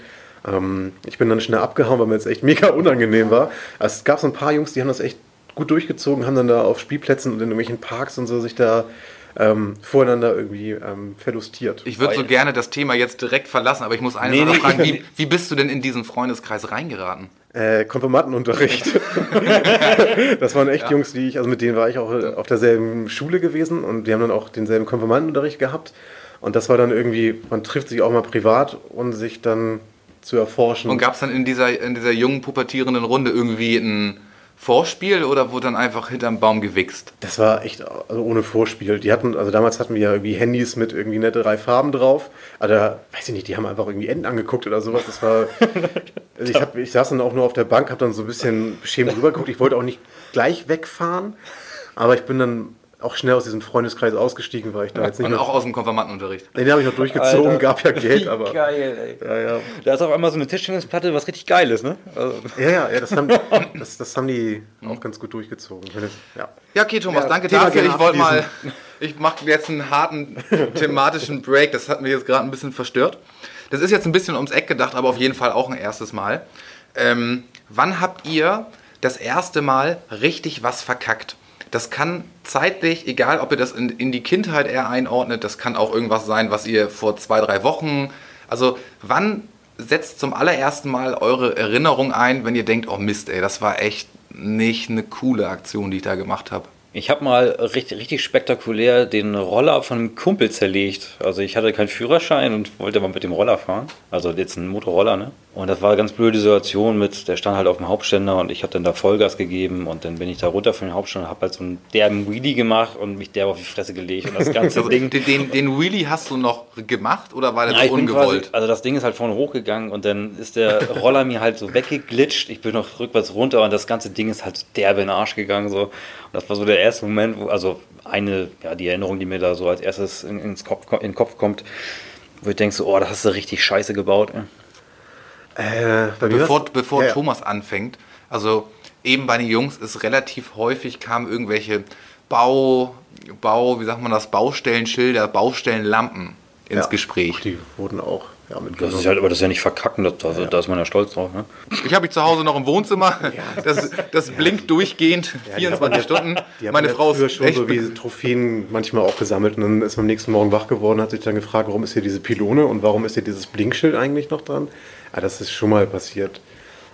Ähm, ich bin dann schnell abgehauen, weil mir jetzt echt mega unangenehm war. Also es gab so ein paar Jungs, die haben das echt gut durchgezogen, haben dann da auf Spielplätzen und in irgendwelchen Parks und so sich da ähm, voreinander irgendwie ähm, verlustiert. ich würde so gerne das Thema jetzt direkt verlassen, aber ich muss eine Nee, Sache nee, fragen. Wie, wie bist du denn in diesen Freundeskreis reingeraten? Äh, Konfirmandenunterricht. das waren echt Jungs, die ich, also mit denen war ich auch äh, auf derselben Schule gewesen und die haben dann auch denselben Konfirmandenunterricht gehabt. Und das war dann irgendwie, man trifft sich auch mal privat, um sich dann zu erforschen. Und gab es dann in dieser, in dieser jungen, pubertierenden Runde irgendwie ein Vorspiel oder wurde dann einfach hinterm Baum gewichst? das war echt also ohne Vorspiel. Die hatten, also damals hatten wir ja irgendwie Handys mit irgendwie nette drei Farben drauf. Da, weiß ich nicht, die haben einfach irgendwie Enten angeguckt oder sowas. Das war. Also ich, hab, ich saß dann auch nur auf der Bank, habe dann so ein bisschen beschämt rübergeguckt. Ich wollte auch nicht gleich wegfahren, aber ich bin dann auch schnell aus diesem Freundeskreis ausgestiegen, weil ich da jetzt nicht Und mehr auch aus dem Konfirmandenunterricht. Den habe ich noch durchgezogen, Alter, gab ja Geld, aber. geil, ey. Ja, ja. Da ist auf einmal so eine Tischtennisplatte, was richtig geil ist, ne? Also, Ja, ja, ja das, haben, das, das haben die auch ganz gut durchgezogen. Ja. Ja, okay, Thomas, Ja, danke Thema dafür. Ich wollte mal, ich mache jetzt einen harten thematischen Break. Das hat mir jetzt gerade ein bisschen verstört. Das ist jetzt ein bisschen ums Eck gedacht, aber auf jeden Fall auch ein erstes Mal. Ähm, wann habt ihr das erste Mal richtig was verkackt? Das kann zeitlich, egal ob ihr das in, in die Kindheit eher einordnet, das kann auch irgendwas sein, was ihr vor zwei, drei Wochen. Also, wann setzt zum allerersten Mal eure Erinnerung ein, wenn ihr denkt, oh Mist, ey, das war echt nicht eine coole Aktion, die ich da gemacht habe? Ich habe mal richtig, richtig spektakulär den Roller von einem Kumpel zerlegt. Also ich hatte keinen Führerschein und wollte mal mit dem Roller fahren. Also jetzt ein Motorroller, ne? Und das war eine ganz blöde Situation mit, der stand halt auf dem Hauptständer und ich habe dann da Vollgas gegeben und dann bin ich da runter von dem Hauptständer, habe halt so einen derben Wheelie gemacht und mich derb auf die Fresse gelegt und das ganze Also, Ding... den, den, Wheelie hast du noch gemacht oder war der Ja, so ungewollt? Quasi, also das Ding ist halt vorne hochgegangen und dann ist der Roller mir halt so weggeglitscht. Ich bin noch rückwärts runter und das ganze Ding ist halt so derbe in den Arsch gegangen. So. Und das war so der erste Moment, wo, also eine, ja, die Erinnerung, die mir da so als erstes in, ins Kopf, in den Kopf kommt, wo ich denke so, oh, da hast du richtig scheiße gebaut. Ey. Äh, Bevor, bevor ja, ja. Thomas anfängt, also eben bei den Jungs ist relativ häufig kamen irgendwelche Bau, Bau, wie sagt man das, Baustellenschilder, Baustellenlampen ins Ja. Gespräch. Die wurden auch ja, Das ist halt, aber das ist ja nicht verkacken, das, also, da ist man ja stolz drauf. Ne? Ich habe mich zu Hause noch im Wohnzimmer. Das, das blinkt durchgehend, Ja, die hat man 24 ja- Stunden. Meine ja Frau ist schon echt so wie Trophäen manchmal auch gesammelt und dann ist man am nächsten Morgen wach geworden, hat sich dann gefragt, warum ist hier diese Pylone und warum ist hier dieses Blinkschild eigentlich noch dran? Ja, das ist schon mal passiert.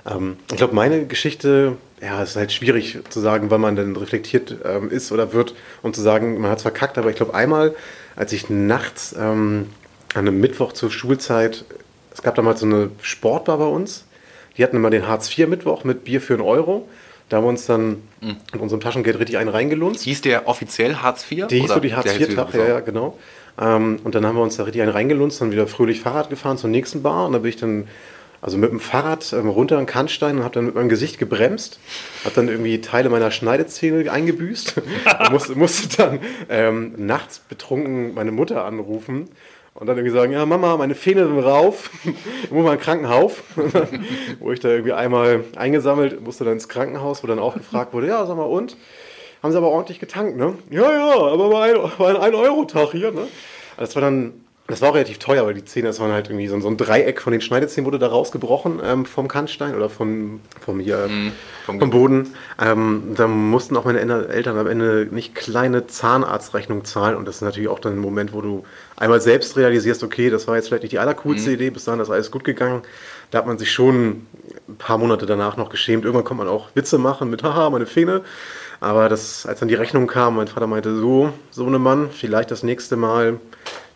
Ähm, ich glaube, meine Geschichte, ja, es ist halt schwierig zu sagen, wann man denn reflektiert ähm, ist oder wird und zu sagen, man hat es verkackt, aber ich glaube, einmal, als ich nachts ähm, an einem Mittwoch zur Schulzeit, es gab damals so eine Sportbar bei uns, die hatten immer den Hartz-IV-Mittwoch mit Bier für einen Euro. Da haben wir uns dann Mhm. mit unserem Taschengeld richtig einen reingelunzt. Hieß der offiziell Hartz IV? Die hieß so die der Hartz IV-Tag, ja, ja, genau. Ähm, und dann haben wir uns da richtig einen reingelunzt, dann wieder fröhlich Fahrrad gefahren zur nächsten Bar. Und da bin ich dann also mit dem Fahrrad ähm, runter an Kannstein und habe dann mit meinem Gesicht gebremst, habe dann irgendwie Teile meiner Schneidezähne eingebüßt musste, musste dann ähm, nachts betrunken meine Mutter anrufen und dann irgendwie sagen, ja Mama, meine Fähne sind rauf, ich muss mal in Krankenhaus. wo ich da irgendwie einmal eingesammelt, musste dann ins Krankenhaus, wo dann auch gefragt wurde, ja sag mal und? Haben sie aber ordentlich getankt, ne? Ja, ja, aber war ein, war ein 1-Euro-Tag hier, ne? Also Das war dann, das war auch relativ teuer, weil die Zähne, das waren halt irgendwie so, ein- so ein Dreieck von den Schneidezähnen wurde da rausgebrochen ähm, vom Kannstein oder von, vom, hier, vom vom, Boden. Ähm, da mussten auch meine Eltern am Ende nicht kleine Zahnarztrechnungen zahlen und das ist natürlich auch dann ein Moment, wo du einmal selbst realisierst, okay, das war jetzt vielleicht nicht die allercoolste Idee, bis dahin ist alles gut gegangen. Da hat man sich schon ein paar Monate danach noch geschämt. Irgendwann kommt man auch Witze machen mit, haha, meine Fähne. Aber das, als dann die Rechnung kam, mein Vater meinte, so, so eine Mann, vielleicht das nächste Mal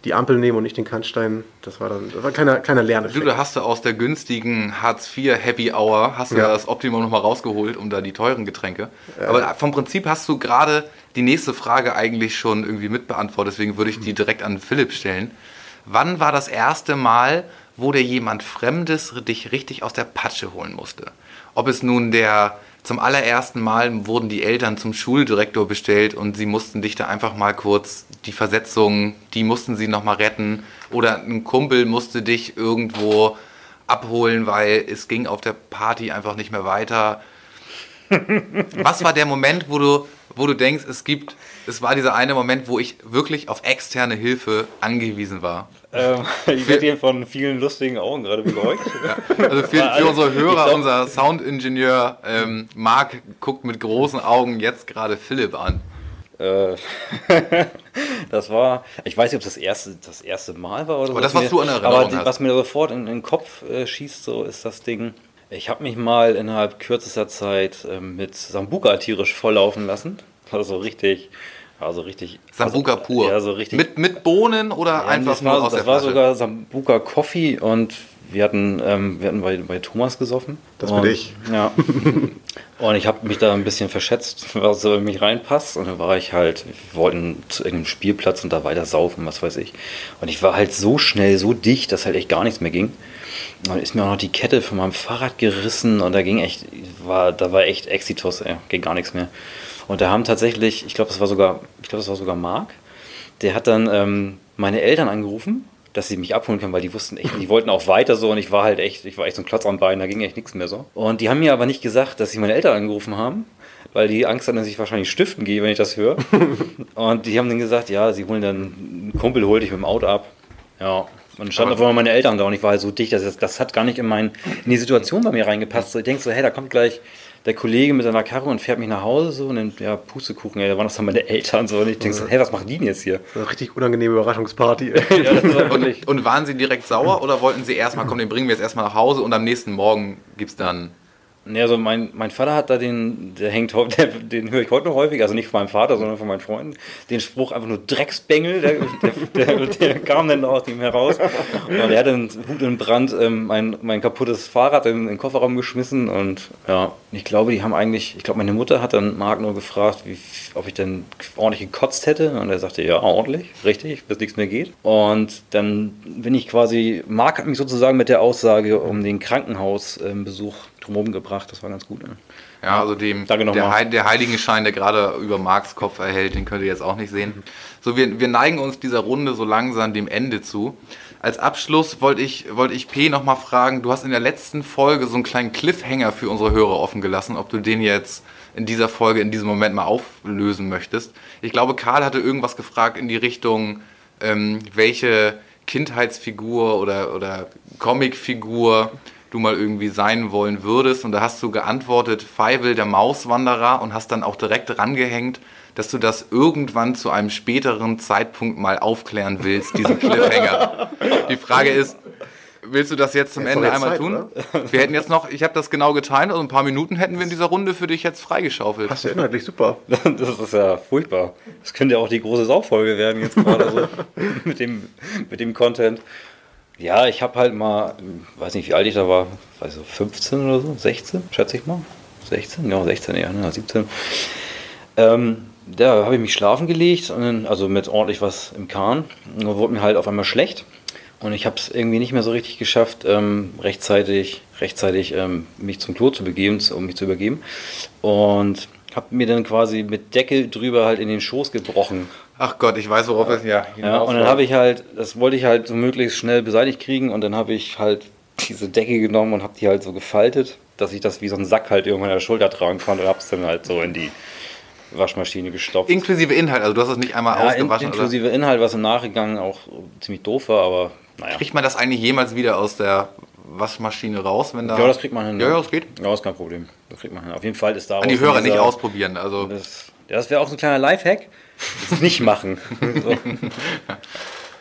die Ampel nehmen und nicht den Kannstein. Das war dann, das war ein kleiner, kleiner Du, Lerneffekt. da hast du aus der günstigen Hartz IV Happy Hour, hast du Ja. das Optimum nochmal rausgeholt, um da die teuren Getränke. Aber vom Prinzip hast du gerade die nächste Frage eigentlich schon irgendwie mitbeantwortet, deswegen würde ich die direkt an Philipp stellen. Wann war das erste Mal, wo dir jemand Fremdes dich richtig aus der Patsche holen musste? Ob es nun der zum allerersten Mal wurden die Eltern zum Schuldirektor bestellt und sie mussten dich da einfach mal kurz die Versetzung, die mussten sie noch mal retten oder ein Kumpel musste dich irgendwo abholen, weil es ging auf der Party einfach nicht mehr weiter. Was war der Moment, wo du, wo du denkst, es gibt, es war dieser eine Moment, wo ich wirklich auf externe Hilfe angewiesen war? Ähm, ich werde hier von vielen lustigen Augen gerade beäugt. Also für, für unsere Hörer, glaub- unser Soundingenieur ähm, Marc guckt mit großen Augen jetzt gerade Philipp an. Äh, das war, ich weiß nicht, ob das erste, das erste Mal war oder so. Aber das, mir- was du in Erinnerung Aber hast. was mir sofort in, in den Kopf äh, schießt, so ist das Ding. Ich habe mich mal innerhalb kürzester Zeit ähm, mit Sambuka tierisch volllaufen lassen. Also richtig, also richtig. Sambuka also, pur. Ja, so richtig. Mit, mit Bohnen oder Ja, einfach nur war, aus das der war Flasche? sogar Sambuka Coffee und wir hatten, ähm, wir hatten bei, bei Thomas gesoffen. Das bin und, ich. Ja. und ich habe mich da ein bisschen verschätzt, was so in mich reinpasst. Und dann war ich halt, wir wollten zu irgendeinem Spielplatz und da weiter saufen, was weiß ich. Und ich war halt so schnell, so dicht, dass halt echt gar nichts mehr ging. Und dann ist mir auch noch die Kette von meinem Fahrrad gerissen und da ging echt, war, da war echt Exitus, ey, ging gar nichts mehr. Und da haben tatsächlich, ich glaube, das war sogar, ich glaube, das war sogar Marc, der hat dann ähm, meine Eltern angerufen, dass sie mich abholen können, weil die wussten echt, die wollten auch weiter so und ich war halt echt, ich war echt so ein Klotz am Bein, da ging echt nichts mehr so. Und die haben mir aber nicht gesagt, dass sie meine Eltern angerufen haben, weil die Angst hatten, dass ich wahrscheinlich stiften gehe, wenn ich das höre. und die haben dann gesagt, ja, sie holen dann, ein Kumpel holt dich mit dem Auto ab. Ja. Und dann standen auf einmal meine Eltern da und ich war halt so dicht, dass das, das hat gar nicht in, mein, in die Situation bei mir reingepasst. So, ich denke so, hey, da kommt gleich der Kollege mit seiner Karre und fährt mich nach Hause so und dann, ja, Pustekuchen, ey, da waren das dann meine Eltern so und ich denke so, hey, was machen die denn jetzt hier? Eine richtig unangenehme Überraschungsparty. Ja, war Und, und waren sie direkt sauer oder wollten sie erstmal, komm, den bringen wir jetzt erstmal nach Hause und am nächsten Morgen gibt's dann. Ne, also mein, mein Vater hat da den, der hängt, der, den höre ich heute noch häufig, also nicht von meinem Vater, sondern von meinen Freunden, den Spruch einfach nur Drecksbengel, der, der, der, der kam dann aus ihm heraus. Und er hat dann Wut und Brand ähm, mein, mein kaputtes Fahrrad in, in den Kofferraum geschmissen und ja, ich glaube, die haben eigentlich, ich glaube, meine Mutter hat dann Marc nur gefragt, wie, ob ich denn ordentlich gekotzt hätte und er sagte, ja, ordentlich, richtig, bis nichts mehr geht. Und dann bin ich quasi, Marc hat mich sozusagen mit der Aussage um den Krankenhausbesuch drumherum gebracht, das war ganz gut. Ne? Ja, also dem, der. Heil, der Heiligenschein, der gerade über Marks Kopf erhält, den könnt ihr jetzt auch nicht sehen. So, wir, wir neigen uns dieser Runde so langsam dem Ende zu. Als Abschluss wollte ich, wollte ich P nochmal fragen, du hast in der letzten Folge so einen kleinen Cliffhanger für unsere Hörer offen gelassen, ob du den jetzt in dieser Folge, in diesem Moment mal auflösen möchtest. Ich glaube, Karl hatte irgendwas gefragt in die Richtung, ähm, welche Kindheitsfigur oder, oder Comicfigur du mal irgendwie sein wollen würdest. Und da hast du geantwortet, Feivel, der Mauswanderer, und hast dann auch direkt rangehängt, dass du das irgendwann zu einem späteren Zeitpunkt mal aufklären willst, diesen Cliffhanger. Die Frage ist, willst du das jetzt zum Jetzt Ende jetzt einmal Zeit, tun? Wir hätten jetzt noch, ich habe das genau geteilt, also ein paar Minuten hätten wir in dieser Runde für dich jetzt freigeschaufelt. Passt ja inhaltlich super. Das ist ja furchtbar. Das könnte ja auch die große Sauffolge werden jetzt gerade so mit dem, mit dem Content. Ja, ich habe halt mal, weiß nicht, wie alt ich da war, weiß so 15 oder so, 16, schätze ich mal. 16, ja, 16 eher, ne, 17. Ähm, da habe ich mich schlafen gelegt, dann, also mit ordentlich was im Kahn. Und dann wurde mir halt auf einmal schlecht. Und ich habe es irgendwie nicht mehr so richtig geschafft, ähm, rechtzeitig, rechtzeitig ähm, mich zum Klo zu begeben, um mich zu übergeben. Und habe mir dann quasi mit Deckel drüber halt in den Schoß gebrochen. Ach Gott, ich weiß, worauf es ja Ja, und dann habe ich halt, das wollte ich halt so möglichst schnell beseitigt kriegen und dann habe ich halt diese Decke genommen und habe die halt so gefaltet, dass ich das wie so ein Sack halt irgendwann an der Schulter tragen konnte und habe es dann halt so in die Waschmaschine gestopft. Inklusive Inhalt, also du hast es nicht einmal ja, in, ausgewaschen. oder? inklusive Inhalt, was im Nachgang auch ziemlich doof war, aber naja. Kriegt man das eigentlich jemals wieder aus der Waschmaschine raus, wenn da. Ja, das kriegt man hin. Ja, ja, das geht. Ja, ist kein Problem. Das kriegt man hin. Auf jeden Fall ist da An die Hörer nicht ausprobieren. Also Das, das wäre auch so ein kleiner Lifehack. Das nicht machen. So.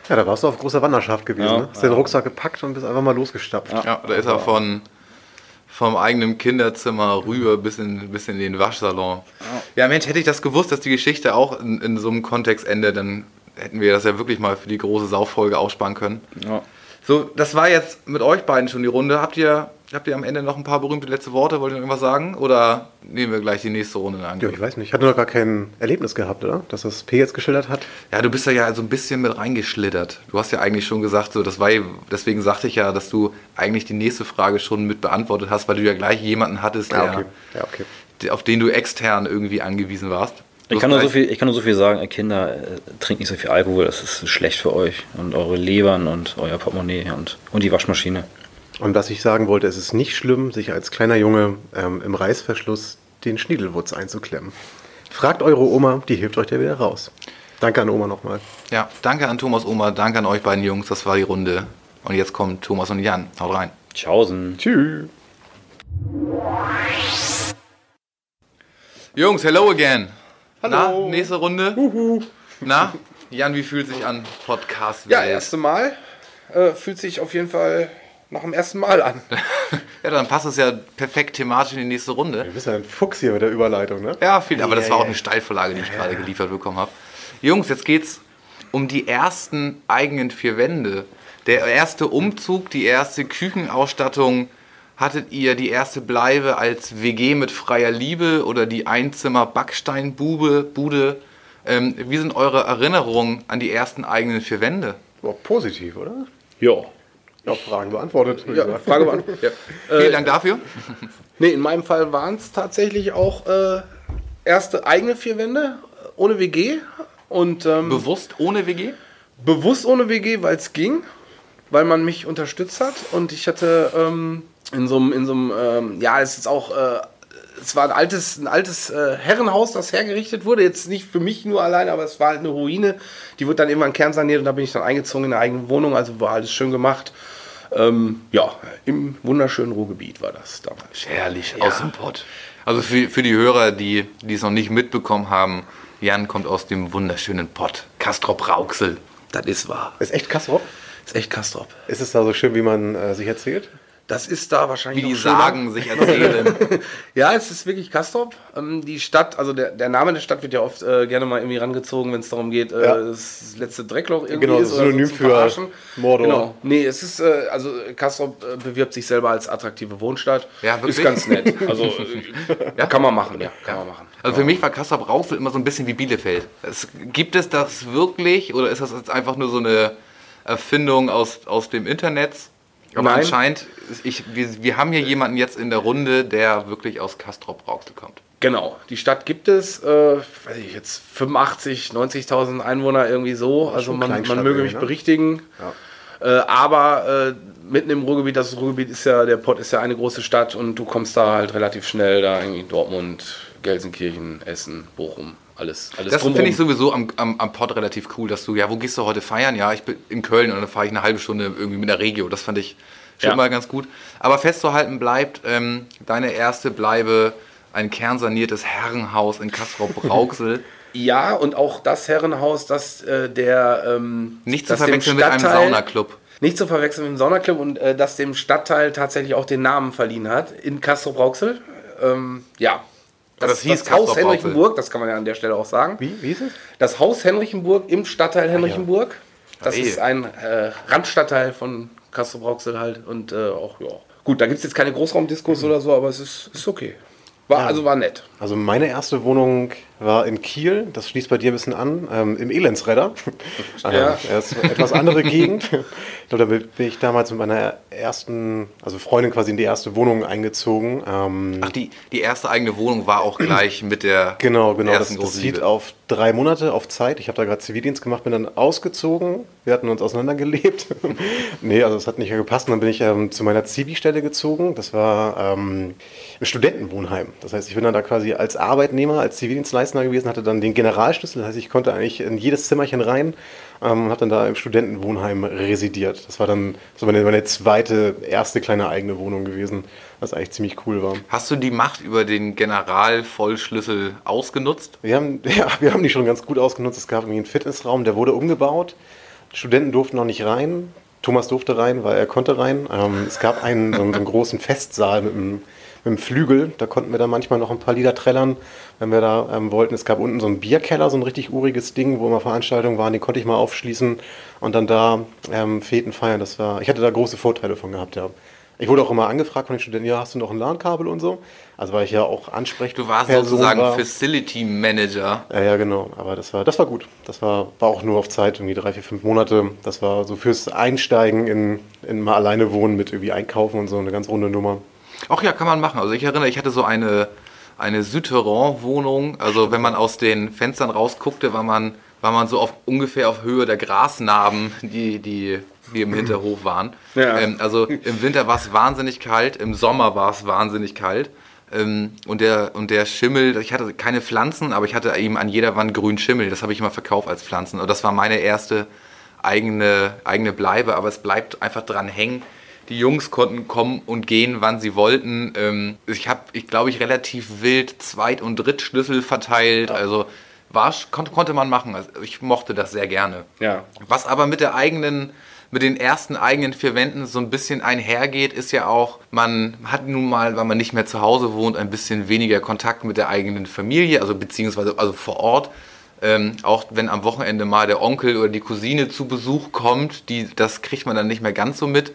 Ja, da warst du auf großer Wanderschaft gewesen. Ja. ne? Hast den Rucksack gepackt und bist einfach mal losgestapft. ja, da ist er von vom eigenen Kinderzimmer rüber bis in, bis in den Waschsalon. Ja, Mensch, hätte ich das gewusst, dass die Geschichte auch in, in so einem Kontext endet, dann hätten wir das ja wirklich mal für die große Sauffolge aussparen können. Ja. So, das war jetzt mit euch beiden schon die Runde. Habt ihr, habt ihr am Ende noch ein paar berühmte letzte Worte? Wollt ihr noch irgendwas sagen? Oder nehmen wir gleich die nächste Runde in Ja, Angriff? ich weiß nicht. Ich hatte noch gar kein Erlebnis gehabt, oder? Dass das P jetzt geschildert hat. Ja, du bist da ja so ein bisschen mit reingeschlittert. Du hast ja eigentlich schon gesagt, so, das war, deswegen sagte ich ja, dass du eigentlich die nächste Frage schon mit beantwortet hast, weil du ja gleich jemanden hattest, der, Ja, okay. Ja, okay. auf den du extern irgendwie angewiesen warst. Ich kann, nur so viel, ich kann nur so viel sagen, äh, Kinder, äh, trinkt nicht so viel Alkohol, das ist schlecht für euch und eure Lebern und euer Portemonnaie und, und die Waschmaschine. Und was ich sagen wollte, es ist nicht schlimm, sich als kleiner Junge ähm, im Reißverschluss den Schniedelwurz einzuklemmen. Fragt eure Oma, die hilft euch da wieder raus. Danke an Oma nochmal. Ja, danke an Thomas Oma, danke an euch beiden Jungs, das war die Runde. Und jetzt kommen Thomas und Jan. Haut rein. Tschaußen. Tschüss. Jungs, hello again. Hallo. Na, nächste Runde. Na, Jan, wie fühlt sich an Podcast? Ja, erste Mal. Äh, fühlt sich auf jeden Fall nach dem ersten Mal an. Ja, dann passt es ja perfekt thematisch in die nächste Runde. Du bist ja ein Fuchs hier mit der Überleitung, ne? Ja, viel, aber das war auch eine Steilvorlage, die ich gerade geliefert bekommen habe. Jungs, jetzt geht's um die ersten eigenen vier Wände. Der erste Umzug, die erste Küchenausstattung. Hattet ihr die erste Bleibe als WG mit freier Liebe oder die Einzimmer-Backsteinbude? Bude? Ähm, wie sind eure Erinnerungen an die ersten eigenen vier Wände? War positiv, oder? Ja. Ja, Fragen beantwortet. Ja. Frage beantwortet. Vielen Dank dafür. Nee, in meinem Fall waren es tatsächlich auch äh, erste eigene vier Wände äh, ohne WG und ähm, Bewusst ohne WG? bewusst ohne WG, weil es ging, weil man mich unterstützt hat und ich hatte ähm, in so einem, in so einem, ähm, ja, es ist auch, äh, es war ein altes, ein altes äh, Herrenhaus, das hergerichtet wurde. Jetzt nicht für mich nur alleine, aber es war halt eine Ruine. Die wurde dann irgendwann kernsaniert und da bin ich dann eingezogen in eine eigene Wohnung. Also war alles schön gemacht. Ähm, ja, im wunderschönen Ruhrgebiet war das damals. Herrlich, aus dem Pott. Also für, für die Hörer, die, die es noch nicht mitbekommen haben, Jan kommt aus dem wunderschönen Pott. Castrop Rauxel. Das ist wahr. Ist echt Kastrop? ist echt Kastrop. Ist es da so schön, wie man äh, sich erzählt? Das ist da wahrscheinlich Wie die. Sagen, sich erzählen. Ja, es ist wirklich Kastrop. Ähm, die Stadt, also der, der Name der Stadt wird ja oft äh, gerne mal irgendwie rangezogen, wenn es darum geht, äh, Ja. das letzte Dreckloch irgendwie Genau, ist. oder Synonym zum für Verarschen. Mordor. Genau. Nee, es ist, äh, also Kastrop äh, bewirbt sich selber als attraktive Wohnstadt. Ja, wirklich? Ist ganz nett. Also äh, kann man machen, ja, kann man machen. Also für mich war Castrop Rauxel immer so ein bisschen wie Bielefeld. Es, gibt es das wirklich oder ist das jetzt einfach nur so eine Erfindung aus, aus dem Internet? Aber Nein. anscheinend, ich, wir, wir haben hier jemanden jetzt in der Runde, der wirklich aus Castrop Rauxel kommt. Genau, die Stadt gibt es, äh, weiß ich jetzt 85, 90.000 Einwohner irgendwie so. Also man, man möge mich ne? berichtigen. Äh, aber äh, mitten im Ruhrgebiet, das Ruhrgebiet ist ja, der Pott ist ja eine große Stadt und du kommst da halt relativ schnell da irgendwie Dortmund, Gelsenkirchen, Essen, Bochum, alles, alles Das finde ich sowieso am, am, am Pod relativ cool, dass du, ja, wo gehst du heute feiern? Ja, ich bin in Köln und dann fahre ich eine halbe Stunde irgendwie mit der Regio. Das fand ich schon Ja. mal ganz gut. Aber festzuhalten bleibt, ähm, deine erste bleibe ein kernsaniertes Herrenhaus in Castrop-Rauxel. Ja, und auch das Herrenhaus, das äh, der ähm, Nicht zu verwechseln mit einem Saunaclub. Nicht zu verwechseln mit dem Saunaclub und äh, das dem Stadtteil tatsächlich auch den Namen verliehen hat, in Castro-Brauxel. Ähm, ja. Das, das hieß das Haus. Henrichenburg, das kann man ja an der Stelle auch sagen. Wie, wie ist es? Das Haus Henrichenburg im Stadtteil Henrichenburg. Das Hey. ist ein äh, Randstadtteil von Castro-Brauxel halt. Und äh, auch, ja. Gut, da gibt es jetzt keine Großraumdiskos oder so, aber es ist, ist okay. War, Also war nett. Also meine erste Wohnung war in Kiel, das schließt bei dir ein bisschen an, ähm, im Elendsredder. Ja. ja. ist eine etwas andere Gegend. Ich glaube, da bin ich damals mit meiner ersten, also Freundin quasi in die erste Wohnung eingezogen. Ähm, Ach, die, die erste eigene Wohnung war auch gleich mit der Genau, genau. Das, ersten das Liebe. auf drei Monate auf Zeit. Ich habe da gerade Zivildienst gemacht, bin dann ausgezogen. Wir hatten uns auseinandergelebt. nee, also es hat nicht mehr gepasst. Und dann bin ich ähm, zu meiner Zivi-Stelle gezogen. Das war ähm, ein Studentenwohnheim. Das heißt, ich bin dann da quasi als Arbeitnehmer, als Zivildienstleister gewesen, hatte dann den Generalschlüssel. Das heißt, ich konnte eigentlich in jedes Zimmerchen rein ähm, und habe dann da im Studentenwohnheim residiert. Das war dann so meine, meine zweite, erste kleine eigene Wohnung gewesen, was eigentlich ziemlich cool war. Hast du die Macht über den Generalvollschlüssel ausgenutzt? Wir haben, ja, wir haben die schon ganz gut ausgenutzt. Es gab irgendwie einen Fitnessraum, der wurde umgebaut. Studenten durften noch nicht rein. Thomas durfte rein, weil er konnte rein. Ähm, es gab einen, so, einen, so einen großen Festsaal mit einem, mit einem Flügel. Da konnten wir dann manchmal noch ein paar Lieder trällern, wenn wir da ähm, wollten. Es gab unten so einen Bierkeller, so ein richtig uriges Ding, wo immer Veranstaltungen waren. Den konnte ich mal aufschließen und dann da ähm, Feten feiern. Das war, ich hatte da große Vorteile von gehabt, ja. Ich wurde auch immer angefragt von den Studenten, ja, hast du noch ein LAN-Kabel und so? Also weil ich ja auch ansprechend Du warst sozusagen Facility Manager. ja, ja, genau. Aber das war, das war gut. Das war, war auch nur auf Zeit, irgendwie drei, vier, fünf Monate. Das war so fürs Einsteigen in, in mal alleine wohnen mit irgendwie Einkaufen und so eine ganz runde Nummer. Ach ja, kann man machen. Also ich erinnere, ich hatte so eine, eine Souterrain-Wohnung. Also wenn man aus den Fenstern rausguckte, war man, war man so auf, ungefähr auf Höhe der Grasnarben, die, die, die im Hinterhof waren. Ja. Ähm, also im Winter war es wahnsinnig kalt, im Sommer war es wahnsinnig kalt. Ähm, und, der, und der Schimmel, ich hatte keine Pflanzen, aber ich hatte eben an jeder Wand grünen Schimmel. Das habe ich immer verkauft als Pflanzen. Und das war meine erste eigene, eigene Bleibe, aber es bleibt einfach dran hängen. Die Jungs konnten kommen und gehen, wann sie wollten. Ähm, ich habe, ich glaube, ich relativ wild Zweit- und Drittschlüssel verteilt. Also war, kon konnte man machen. Also ich mochte das sehr gerne. Ja. Was aber mit der eigenen, mit den ersten eigenen vier Wänden so ein bisschen einhergeht, ist ja auch, man hat nun mal, weil man nicht mehr zu Hause wohnt, ein bisschen weniger Kontakt mit der eigenen Familie, also beziehungsweise also vor Ort. Ähm, auch wenn am Wochenende mal der Onkel oder die Cousine zu Besuch kommt, die, das kriegt man dann nicht mehr ganz so mit.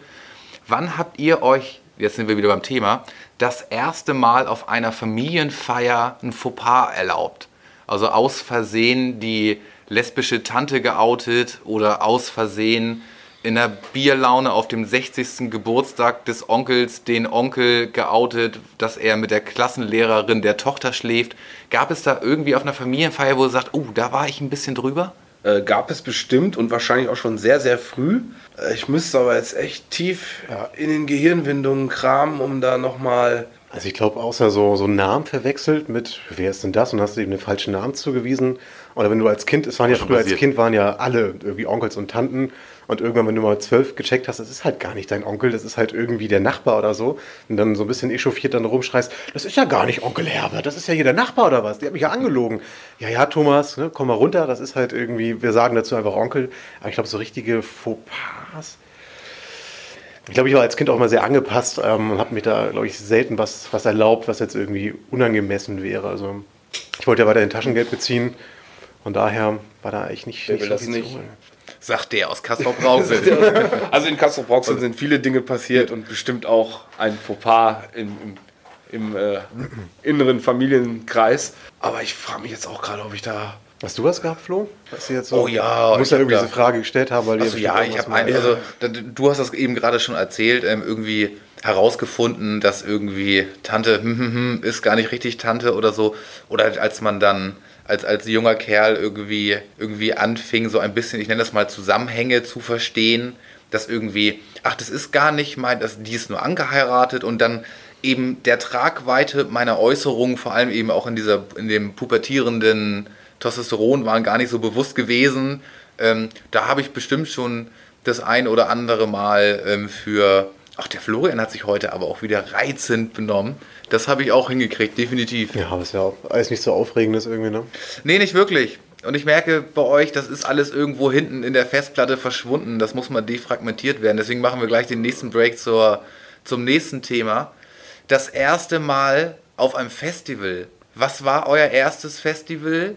Wann habt ihr euch, jetzt sind wir wieder beim Thema, das erste Mal auf einer Familienfeier ein Fauxpas erlaubt? Also aus Versehen die lesbische Tante geoutet oder aus Versehen in der Bierlaune auf dem 60. Geburtstag des Onkels den Onkel geoutet, dass er mit der Klassenlehrerin der Tochter schläft. Gab es da irgendwie auf einer Familienfeier, wo du sagst, oh, da war ich ein bisschen drüber? Äh, gab es bestimmt und wahrscheinlich auch schon sehr, sehr früh. Äh, ich müsste aber jetzt echt tief in den Gehirnwindungen kramen, um da nochmal. Also ich glaube, außer so, so Namen verwechselt mit, wer ist denn das? Und hast du eben den falschen Namen zugewiesen. Oder wenn du als Kind, es waren ja früher als passiert. Kind, waren ja alle irgendwie Onkels und Tanten. Und irgendwann, wenn du mal zwölf gecheckt hast, das ist halt gar nicht dein Onkel, das ist halt irgendwie der Nachbar oder so. Und dann so ein bisschen echauffiert dann rumschreist, das ist ja gar nicht Onkel Herbert, das ist ja hier der Nachbar oder was? Die hat mich ja angelogen. Ja, ja, Thomas, ne, komm mal runter, das ist halt irgendwie, wir sagen dazu einfach Onkel. Aber ich glaube, so richtige Fauxpas. Ich glaube, ich war als Kind auch mal sehr angepasst ähm, und habe mir da, glaube ich, selten was, was erlaubt, was jetzt irgendwie unangemessen wäre. Also ich wollte ja weiterhin Taschengeld beziehen. Von daher war da eigentlich nicht, Wer nicht will so das viel nicht? zu holen. Sagt der aus Kassel-Brauxel. Also in Castro Brauxel sind viele Dinge passiert und bestimmt auch ein Fauxpas im, im, im äh, inneren Familienkreis. Aber ich frage mich jetzt auch gerade, ob ich da. Hast du was gehabt, Flo? Was du jetzt so, Oh ja, Du musst ich ja irgendwie da- diese Frage gestellt haben, weil Also ihr ja, ich habe irgendwas ein, meint. also du hast das eben gerade schon erzählt, ähm, irgendwie herausgefunden, dass irgendwie Tante hm, hm, hm, ist gar nicht richtig Tante oder so. Oder als man dann als, als junger Kerl irgendwie, irgendwie anfing, so ein bisschen, ich nenne das mal Zusammenhänge zu verstehen, dass irgendwie, ach, das ist gar nicht mein, das, die ist nur angeheiratet und dann eben der Tragweite meiner Äußerungen, vor allem eben auch in dieser, in dem pubertierenden Testosteron waren gar nicht so bewusst gewesen. Ähm, da habe ich bestimmt schon das ein oder andere Mal ähm, für. Ach, der Florian hat sich heute aber auch wieder reizend benommen. Das habe ich auch hingekriegt, definitiv. Ja, aber ist ja auch alles nicht so aufregendes irgendwie, ne? Nee, nicht wirklich. Und ich merke bei euch, das ist alles irgendwo hinten in der Festplatte verschwunden. Das muss mal defragmentiert werden. Deswegen machen wir gleich den nächsten Break zur, zum nächsten Thema. Das erste Mal auf einem Festival. Was war euer erstes Festival?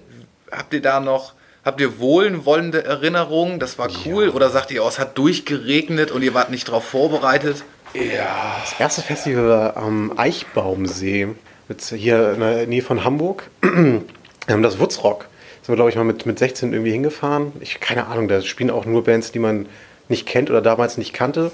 Habt ihr da noch, habt ihr wohlwollende Erinnerungen? Das war cool? Oder sagt ihr, oh, es hat durchgeregnet und ihr wart nicht darauf vorbereitet? Das erste Festival war am Eichbaumsee, mit, hier in der Nähe von Hamburg. Wir haben das Wutzrock. Da sind wir, glaube ich, mal mit, mit 16 irgendwie hingefahren. Ich keine Ahnung, da spielen auch nur Bands, die man nicht kennt oder damals nicht kannte.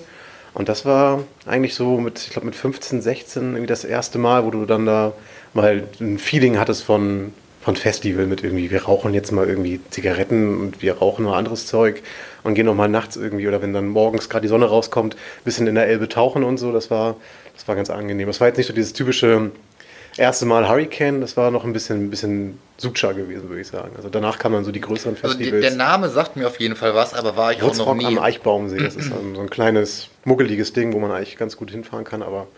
Und das war eigentlich so mit, ich glaube, mit 15, 16 irgendwie das erste Mal, wo du dann da mal ein Feeling hattest von, von Festival mit irgendwie, wir rauchen jetzt mal irgendwie Zigaretten und wir rauchen mal anderes Zeug und gehen noch mal nachts irgendwie oder wenn dann morgens gerade die Sonne rauskommt, ein bisschen in der Elbe tauchen und so. Das war, das war ganz angenehm. Das war jetzt nicht so dieses typische erste Mal Hurricane, das war noch ein bisschen, ein bisschen Sucha gewesen, würde ich sagen. Also danach kam dann so die größeren Also Festivals. der Name sagt mir auf jeden Fall was, aber war ich auch noch nie. am Eichbaumsee, das ist so ein kleines, muggeliges Ding, wo man eigentlich ganz gut hinfahren kann, aber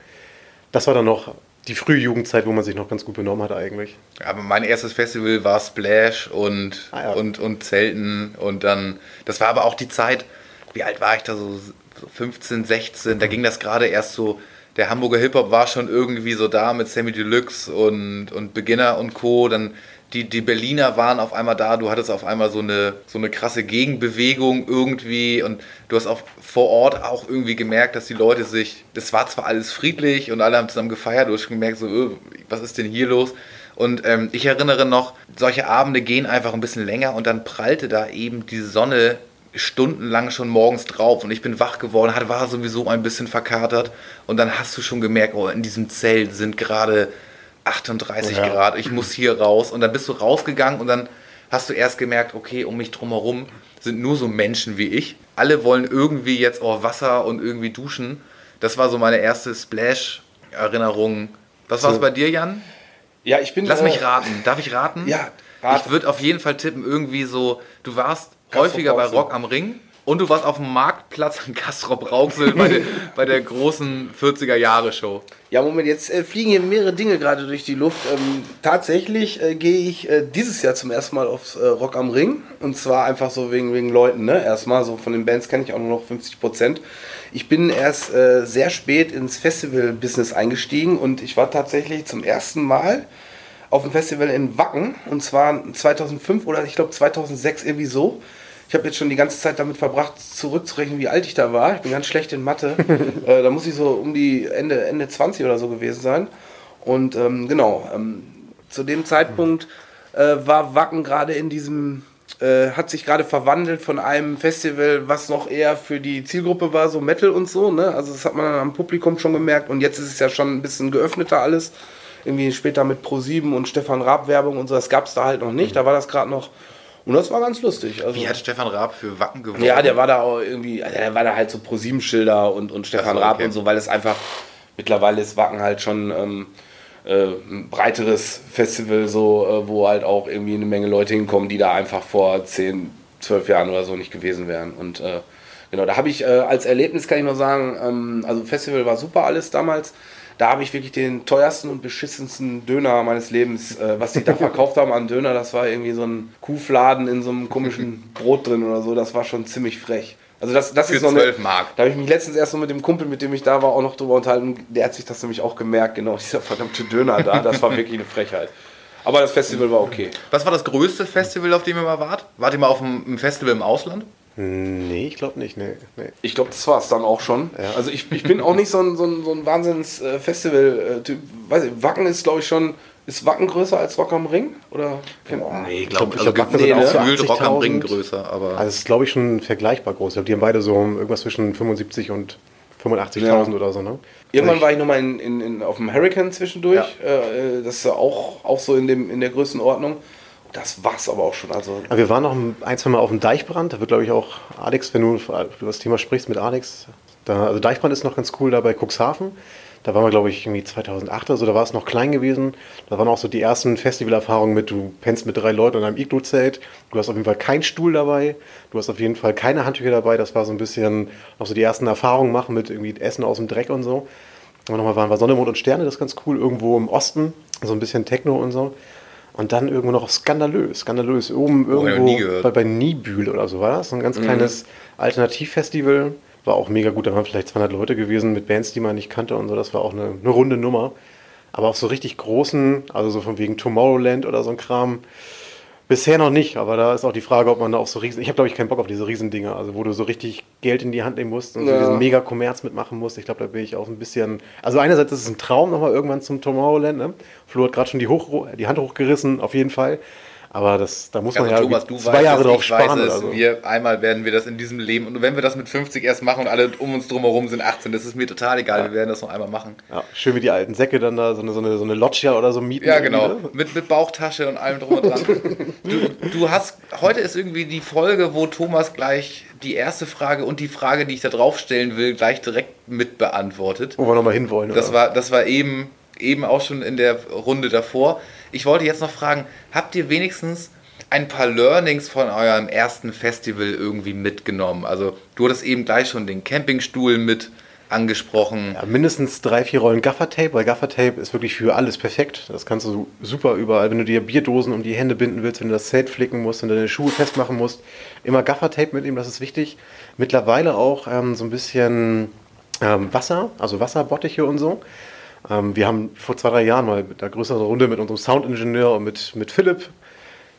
das war dann noch die frühe Jugendzeit, wo man sich noch ganz gut benommen hat eigentlich. Aber mein erstes Festival war Splash und, Ah, ja. und, und Zelten und dann, das war aber auch die Zeit, wie alt war ich da, so, so 15, 16, da ging das gerade erst so, der Hamburger Hip-Hop war schon irgendwie so da mit Sammy Deluxe und, und Beginner und Co., dann die, die Berliner waren auf einmal da, du hattest auf einmal so eine, so eine krasse Gegenbewegung irgendwie und du hast auch vor Ort auch irgendwie gemerkt, dass die Leute sich, das war zwar alles friedlich und alle haben zusammen gefeiert, du hast schon gemerkt, so, öh, was ist denn hier los? Und ähm, ich erinnere noch, solche Abende gehen einfach ein bisschen länger und dann prallte da eben die Sonne stundenlang schon morgens drauf und ich bin wach geworden, war sowieso ein bisschen verkatert und dann hast du schon gemerkt, oh, in diesem Zelt sind gerade 38 Ja. Grad, ich muss hier raus und dann bist du rausgegangen und dann hast du erst gemerkt, okay, um mich drumherum sind nur so Menschen wie ich. Alle wollen irgendwie jetzt oh, Wasser und irgendwie duschen. Das war so meine erste Splash-Erinnerung. Was war es So. bei dir, Jan? Ja, ich bin. Lass äh, mich raten. Darf ich raten? Ja, rate. Ich würde auf jeden Fall tippen, irgendwie so, du warst Castro häufiger bei. Rock am Ring und du warst auf dem Marktplatz in Kastrop Rauxel bei, der- bei der großen 40er-Jahre-Show. Ja, Moment, jetzt äh, fliegen hier mehrere Dinge gerade durch die Luft. Ähm, tatsächlich äh, gehe ich äh, dieses Jahr zum ersten Mal aufs äh, Rock am Ring. Und zwar einfach so wegen, wegen Leuten, ne? Erstmal, so von den Bands kenne ich auch nur noch 50 Prozent. Ich bin erst äh, sehr spät ins Festival-Business eingestiegen und ich war tatsächlich zum ersten Mal auf dem Festival in Wacken. Und zwar 2005 oder ich glaube 2006 irgendwie so. Ich habe jetzt schon die ganze Zeit damit verbracht, zurückzurechnen, wie alt ich da war. Ich bin ganz schlecht in Mathe. äh, da muss ich so um die Ende, Ende 20 oder so gewesen sein. Und ähm, genau, ähm, zu dem Zeitpunkt äh, war Wacken gerade in diesem, äh, hat sich gerade verwandelt von einem Festival, was noch eher für die Zielgruppe war, so Metal und so. Ne? Also das hat man dann am Publikum schon gemerkt. Und jetzt ist es ja schon ein bisschen geöffneter alles. Irgendwie später mit Pro7 und Stefan Raab Werbung und so. Das gab es da halt noch nicht. Da war das gerade noch. Und das war ganz lustig. Also, Wie hat Stefan Raab für Wacken gewonnen? ja, der war da auch irgendwie, also der war da halt so ProSieben-Schilder und, und Stefan Ach so, Raab okay. und so, weil es einfach, mittlerweile ist Wacken halt schon ähm, äh, ein breiteres Festival, so, äh, wo halt auch irgendwie eine Menge Leute hinkommen, die da einfach vor 10, 12 Jahren oder so nicht gewesen wären. Und äh, Genau, da habe ich äh, als Erlebnis, kann ich nur sagen, ähm, also Festival war super alles damals. Da habe ich wirklich den teuersten und beschissensten Döner meines Lebens, äh, was die da verkauft haben an Döner, das war irgendwie so ein Kuhfladen in so einem komischen Brot drin oder so, das war schon ziemlich frech. Also das, das Für ist noch eine- 12 Mark. Da habe ich mich letztens erst noch mit dem Kumpel, mit dem ich da war, auch noch drüber unterhalten. Der hat sich das nämlich auch gemerkt, genau, dieser verdammte Döner da, das war wirklich eine Frechheit. Aber das Festival war okay. Was war das größte Festival, auf dem ihr mal wart? Wart ihr mal auf einem Festival im Ausland? Nee, ich glaube nicht. Nee, nee. Ich glaube, das war es dann auch schon. Also ich, ich bin auch nicht so ein, so ein, so ein Wahnsinns-Festival-Typ. Weiß ich, Wacken ist, glaube ich, schon. Ist Wacken größer als Rock am Ring? Oder? Nee, ich glaub- glaube, ich glaub, Wacken sind auch so gefühlt Rock am 80.000. Ring größer, aber Also es ist, glaube ich, schon vergleichbar groß. Ich glaube, die haben beide so irgendwas zwischen 75 und 85.000 oder so, ne? Irgendwann Also war ich nochmal in, in, in, auf dem Hurricane zwischendurch. Äh, das ist ja auch, auch so in, dem, in der Größenordnung. Das war's aber auch schon. Also Aber wir waren noch ein, zwei Mal auf dem Deichbrand. Da wird, glaube ich, auch Alex, wenn du über das Thema sprichst mit Alex. Da, also Deichbrand ist noch ganz cool da bei Cuxhaven. Da waren wir, glaube ich, irgendwie 2008 oder so. Da war es noch klein gewesen. Da waren auch so die ersten Festivalerfahrungen mit, du pennst mit drei Leuten in einem Iglu-Zelt. Du hast auf jeden Fall keinen Stuhl dabei. Du hast auf jeden Fall keine Handtücher dabei. Das war so ein bisschen auch so die ersten Erfahrungen machen mit irgendwie Essen aus dem Dreck und so. Und nochmal waren wir Sonne, Mond und Sterne. Das ist ganz cool. Irgendwo im Osten. So ein bisschen Techno und so. Und dann irgendwo noch skandalös. Skandalös oben Oh, irgendwo bei, bei Niebühl oder so war das. Ein ganz kleines Alternativfestival. War auch mega gut. Da waren vielleicht 200 Leute gewesen mit Bands, die man nicht kannte und so. Das war auch eine, eine runde Nummer. Aber auf so richtig großen, also so von wegen Tomorrowland oder so ein Kram, bisher noch nicht. Aber da ist auch die Frage, ob man da auch so riesen. Ich habe, glaube ich, keinen Bock auf diese Riesendinger. Also, wo du so richtig Geld in die Hand nehmen musst und so Ja. diesen mega Kommerz mitmachen musst. Ich glaube, da bin ich auch ein bisschen. Also, einerseits ist es ein Traum, nochmal irgendwann zum Tomorrowland. Ne? Flo hat gerade schon die, hoch, die Hand hochgerissen, auf jeden Fall. Aber das, da muss man Also ja Thomas, zwei weißt Jahre drauf weiß sparen es. oder so. Wir, einmal werden wir das in diesem Leben und wenn wir das mit 50 erst machen und alle um uns drumherum sind 18, das ist mir total egal. Wir werden das noch einmal machen. Ja, schön wie die alten Säcke dann da so eine, so eine, so eine Loggia oder so mieten. Ja, genau. ne? Mit, mit Bauchtasche und allem drum und dran. Du, du hast, heute ist irgendwie die Folge, wo Thomas gleich die erste Frage und die Frage, die ich da drauf stellen will, gleich direkt mit beantwortet. Wo wir nochmal hinwollen. Das oder? war, das war eben, eben auch schon in der Runde davor. Ich wollte jetzt noch fragen, habt ihr wenigstens ein paar Learnings von eurem ersten Festival irgendwie mitgenommen? Also du hattest eben gleich schon den Campingstuhl mit angesprochen. Ja, mindestens drei, vier Rollen Gaffertape, weil Gaffertape ist wirklich für alles perfekt. Das kannst du super überall, wenn du dir Bierdosen um die Hände binden willst, wenn du das Zelt flicken musst, wenn du deine Schuhe festmachen musst. Immer Gaffertape mitnehmen, das ist wichtig. Mittlerweile auch ähm, so ein bisschen ähm, Wasser, also Wasserbottiche und so. Ähm, wir haben vor zwei, drei Jahren mal mit einer größeren Runde mit unserem Soundingenieur und mit, mit Philipp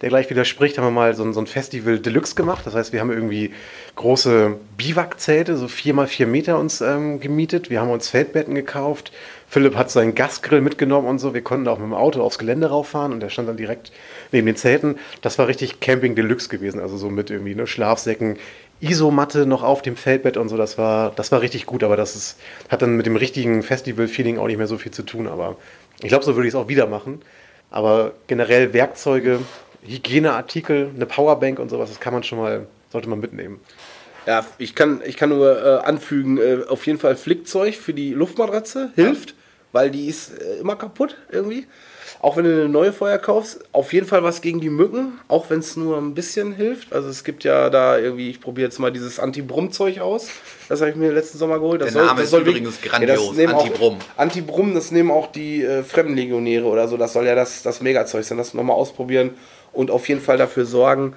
der gleich widerspricht, haben wir mal so ein, so ein Festival Deluxe gemacht. Das heißt, wir haben irgendwie große Biwakzelte, so vier mal vier Meter uns ähm, gemietet. Wir haben uns Feldbetten gekauft. Philipp hat seinen Gasgrill mitgenommen und so. Wir konnten auch mit dem Auto aufs Gelände rauffahren und der stand dann direkt neben den Zelten. Das war richtig Camping Deluxe gewesen. Also so mit irgendwie ne, Schlafsäcken, Isomatte noch auf dem Feldbett und so. Das war, das war richtig gut, aber das ist, hat dann mit dem richtigen Festival-Feeling auch nicht mehr so viel zu tun. Aber ich glaube, so würde ich es auch wieder machen. Aber generell Werkzeuge, Hygieneartikel, eine Powerbank und sowas, das kann man schon mal, sollte man mitnehmen. Ja, ich kann, ich kann nur äh, anfügen, äh, auf jeden Fall Flickzeug für die Luftmatratze hilft, weil die ist äh, immer kaputt irgendwie. Auch wenn du eine neue vorher kaufst, auf jeden Fall was gegen die Mücken, auch wenn es nur ein bisschen hilft. Also es gibt ja da irgendwie, ich probiere jetzt mal dieses Anti-Brumm-Zeug aus. Das habe ich mir letzten Sommer geholt. Das Der Name ist wirklich- übrigens grandios, das nehmen auch- Anti-Brumm. Anti-Brumm, das nehmen auch die äh, Fremdenlegionäre oder so. Das soll ja das, das Megazeug sein. Das nochmal ausprobieren und auf jeden Fall dafür sorgen.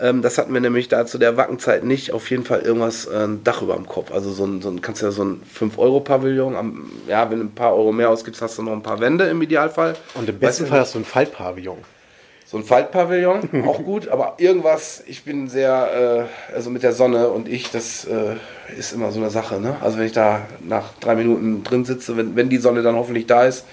Ähm, das hatten wir nämlich da zu der Wackenzeit nicht. Auf jeden Fall irgendwas, äh, ein Dach über dem Kopf. Also so ein, so ein kannst du ja so ein 5-Euro-Pavillon, am- ja, wenn du ein paar Euro mehr ausgibst, hast du noch ein paar Wände im Idealfall. Und im besten Weißt du, Fall hast du ein Faltpavillon. so ein Faltpavillon, auch gut, aber irgendwas, ich bin sehr, äh, also mit der Sonne und ich, das äh, ist immer so eine Sache. Ne? Also wenn ich da nach drei Minuten drin sitze, wenn, wenn die Sonne dann hoffentlich da ist,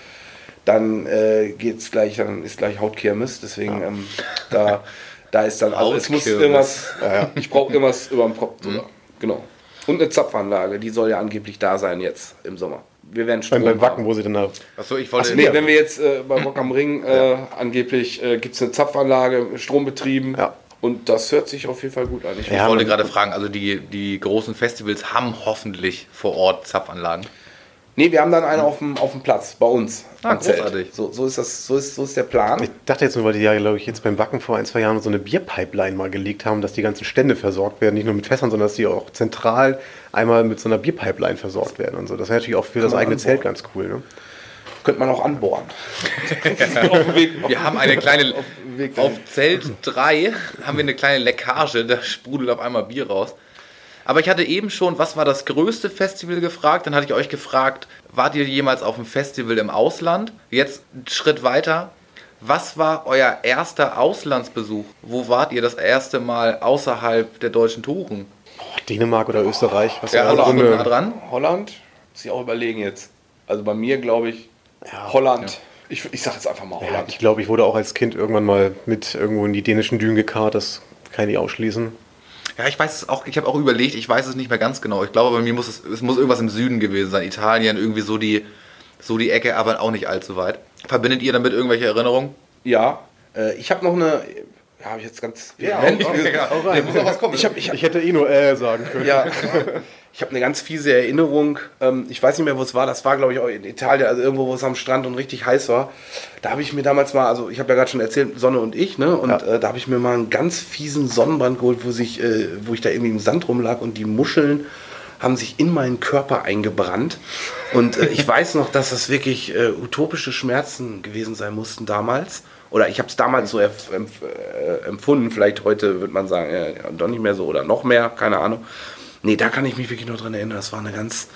dann äh, geht's gleich, dann ist gleich Hautkirmes. Deswegen ähm, da, da ist dann, also es muss irgendwas, ja, ja, ich brauche irgendwas über dem Kopf drüber. Genau. Und eine Zapfanlage, die soll ja angeblich da sein jetzt im Sommer. Wir werden Strom Beim, beim Wacken, haben. wo sie dann da. Achso, ich wollte. Nee, wenn wir jetzt äh, bei Rock am Ring äh, angeblich äh, gibt es eine Zapfanlage, strombetrieben. Ja. Und das hört sich auf jeden Fall gut an. Ich Ich Ja, wollte gerade fragen, also die, die großen Festivals haben hoffentlich vor Ort Zapfanlagen. Nee, wir haben dann einen auf dem, auf dem Platz bei uns. Ah, am Zelt. großartig. So, so, ist das, so, ist, so ist der Plan. Ich dachte jetzt nur, weil die ja, glaube ich, jetzt beim Backen vor ein, zwei Jahren so eine Bierpipeline mal gelegt haben, dass die ganzen Stände versorgt werden. Nicht nur mit Fässern, sondern dass die auch zentral einmal mit so einer Bierpipeline versorgt werden und so. Das wäre natürlich auch für das man eigene anbauen. Zelt ganz cool. Ne? Könnte man auch anbohren. Wir haben eine kleine, Weg auf Zelt 3 haben wir eine kleine Leckage, da sprudelt auf einmal Bier raus. Aber ich hatte eben schon, was war das größte Festival gefragt? Dann hatte ich euch gefragt, wart ihr jemals auf einem Festival im Ausland? Jetzt einen Schritt weiter. Was war euer erster Auslandsbesuch? Wo wart ihr das erste Mal außerhalb der deutschen Touren? Boah, Dänemark oder Österreich. Was Ja, ja, also nah eine, dran. Holland? Muss ich auch überlegen jetzt. Also bei mir glaube ich Holland. Ich, ich sage jetzt einfach mal ja, Holland. ich glaube, ich wurde auch als Kind irgendwann mal mit irgendwo in die dänischen Dünen gekarrt. Das kann ich ausschließen. Ja, ich weiß es auch, ich habe auch überlegt, ich weiß es nicht mehr ganz genau. Ich glaube, bei mir muss es, es muss irgendwas im Süden gewesen sein. Italien, irgendwie so die, so die Ecke, aber auch nicht allzu weit. Verbindet ihr damit irgendwelche Erinnerungen? Ja. Äh, ich habe noch eine. Ja, habe ich jetzt ganz. Ja, vehement- hau rein. muss auch was kommen. Ich habe ich hab, Ich hätte eh nur äh sagen können. ja, ich habe eine ganz fiese Erinnerung. Ähm, ich weiß nicht mehr, wo es war. Das war, glaube ich, auch in Italien, also irgendwo, wo es am Strand und richtig heiß war. Da habe ich mir damals mal, also ich habe ja gerade schon erzählt, Sonne und ich, ne? Und Ja. äh, da habe ich mir mal einen ganz fiesen Sonnenbrand geholt, wo, sich, äh, wo ich da irgendwie im Sand rumlag und die Muscheln haben sich in meinen Körper eingebrannt. Und äh, ich weiß noch, dass das wirklich äh, utopische Schmerzen gewesen sein mussten damals. Oder ich habe es damals so äh, empfunden. Vielleicht heute wird man sagen, ja, doch nicht mehr so oder noch mehr, keine Ahnung. Nee, da kann ich mich wirklich noch dran erinnern. Das war eine ganz.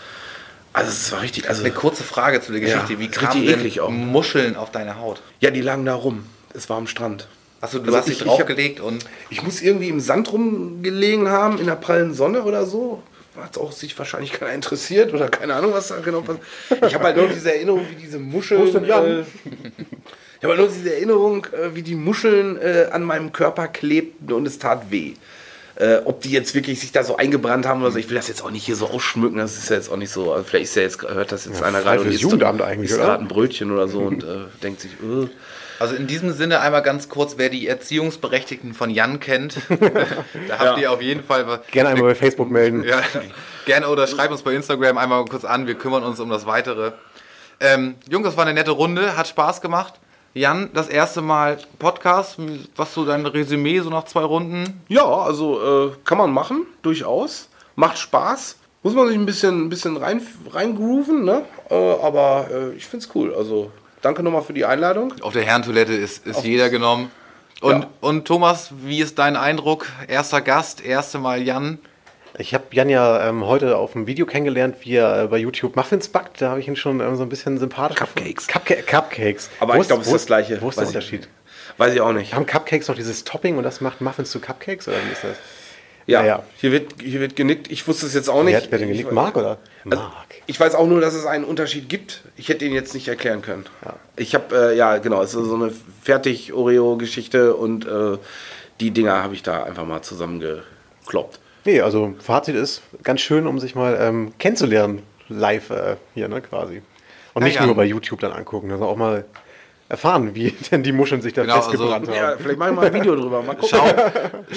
Also, es war richtig. Also, Eine kurze Frage zu der Ja, Geschichte. Wie ist kamen denn auch. Muscheln auf deine Haut? ja, die lagen da rum. Es war am Strand. Achso, du Also hast dich draufgelegt und. Ich muss irgendwie im Sand rumgelegen haben, in der prallen Sonne oder so. Hat auch sich wahrscheinlich keiner interessiert oder keine Ahnung, was da genau passiert. Ich habe halt nur diese Erinnerung, wie diese Muscheln. Wo ist denn Jan? Äh, ich habe halt nur diese Erinnerung, äh, wie die Muscheln äh, an meinem Körper klebten und es tat weh. Äh, ob die jetzt wirklich sich da so eingebrannt haben oder so, ich will das jetzt auch nicht hier so ausschmücken, das ist ja jetzt auch nicht so. Also vielleicht ist ja jetzt, hört das jetzt einer frei gerade und isst, Jugendamt eigentlich, isst oder? gerade ein Brötchen oder so und äh, denkt sich, äh, Also in diesem Sinne einmal ganz kurz, wer die Erziehungsberechtigten von Jan kennt, da habt ihr auf jeden Fall was. Gerne einmal bei Facebook melden. Ja, gerne oder schreibt uns bei Instagram einmal kurz an, wir kümmern uns um das Weitere. Ähm, Jungs, das war eine nette Runde, hat Spaß gemacht. Jan, das erste Mal Podcast, was so dein Resümee so nach zwei Runden? Ja, also äh, kann man machen, durchaus. Macht Spaß. Muss man sich ein bisschen, ein bisschen rein, reingrooven, ne? Äh, aber äh, ich find's cool. Also danke nochmal für die Einladung. Auf der Herrentoilette ist, ist jeder genommen. Und, Ja. und Thomas, wie ist dein Eindruck? Erster Gast, erste Mal Jan. Ich habe Jan ja ähm, heute auf dem Video kennengelernt, wie er äh, bei YouTube Muffins backt. Da habe ich ihn schon ähm, so ein bisschen sympathisch Cupcakes. Cupca Cupcakes. Aber Wo ich glaube, es ist das Gleiche. Wo ist der Unterschied? Weiß ich auch nicht. Haben Cupcakes noch dieses Topping und das macht Muffins zu Cupcakes oder wie ist das? Ja, ja. Hier, wird, hier wird genickt. Ich wusste es jetzt auch nicht. Wer hat, wer den genickt? Marc oder? Also, Marc. ich weiß auch nur, dass es einen Unterschied gibt. Ich hätte ihn jetzt nicht erklären können. Ich habe, äh, ja, genau, es ist so eine Fertig-Oreo-Geschichte und äh, die Dinger habe ich da einfach mal zusammengekloppt. Nee, also Fazit ist ganz schön, um sich mal ähm, kennenzulernen, live äh, hier, ne, quasi. Und Ja, nicht Jan. nur bei YouTube dann angucken, sondern auch mal erfahren, wie denn die Muscheln sich da Genau, festgebrannt also- haben. Ja, vielleicht machen wir mal ein Video drüber. Mal gucken. Schaut,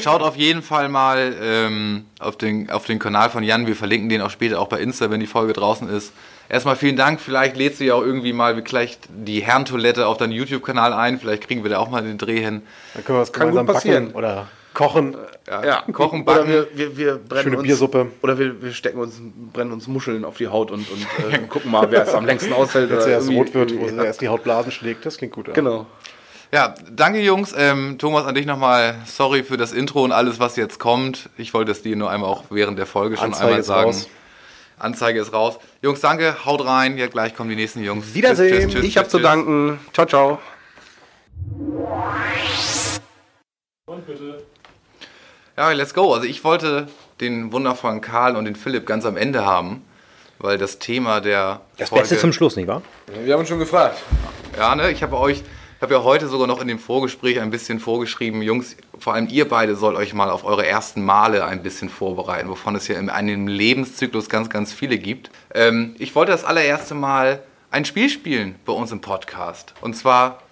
schaut auf jeden Fall mal ähm, auf, den, auf den Kanal von Jan. Wir verlinken den auch später auch bei Insta, wenn die Folge draußen ist. Erstmal vielen Dank. Vielleicht lädst du ja auch irgendwie mal vielleicht die Herrentoilette auf deinen YouTube-Kanal ein. Vielleicht kriegen wir da auch mal den Dreh hin. Dann können wir das Kann gemeinsam gut passieren. backen oder kochen. Ja, Kochen, Oder backen. wir, wir, wir brennen Schöne uns, Biersuppe. Oder wir, wir stecken uns, brennen uns Muscheln auf die Haut und, und äh, gucken mal, wer es am längsten aushält. Wenn es oder erst rot wird, wo sie erst die Hautblasen schlägt. Das klingt gut. ja. Genau. Ja, danke Jungs. Ähm, Thomas, an dich nochmal sorry für das Intro und alles, was jetzt kommt. Ich wollte es dir nur einmal auch während der Folge schon Anzeige einmal ist sagen. raus. Anzeige ist raus. Jungs, danke. Haut rein. Ja, gleich kommen die nächsten Jungs. Wiedersehen. Tschüss, tschüss, Ich habe zu danken. Ciao, ciao. Ja, let's go. Also ich wollte den wundervollen Karl und den Philipp ganz am Ende haben, weil das Thema der Das Folge, Beste zum Schluss, nicht wahr? Wir haben uns schon gefragt. Ja, ne, ich habe euch, ich habe ja heute sogar noch in dem Vorgespräch ein bisschen vorgeschrieben, Jungs, vor allem ihr beide sollt euch mal auf eure ersten Male ein bisschen vorbereiten, wovon es ja in einem Lebenszyklus ganz, ganz viele gibt. Ähm, ich wollte das allererste Mal ein Spiel spielen bei uns im Podcast. Und zwar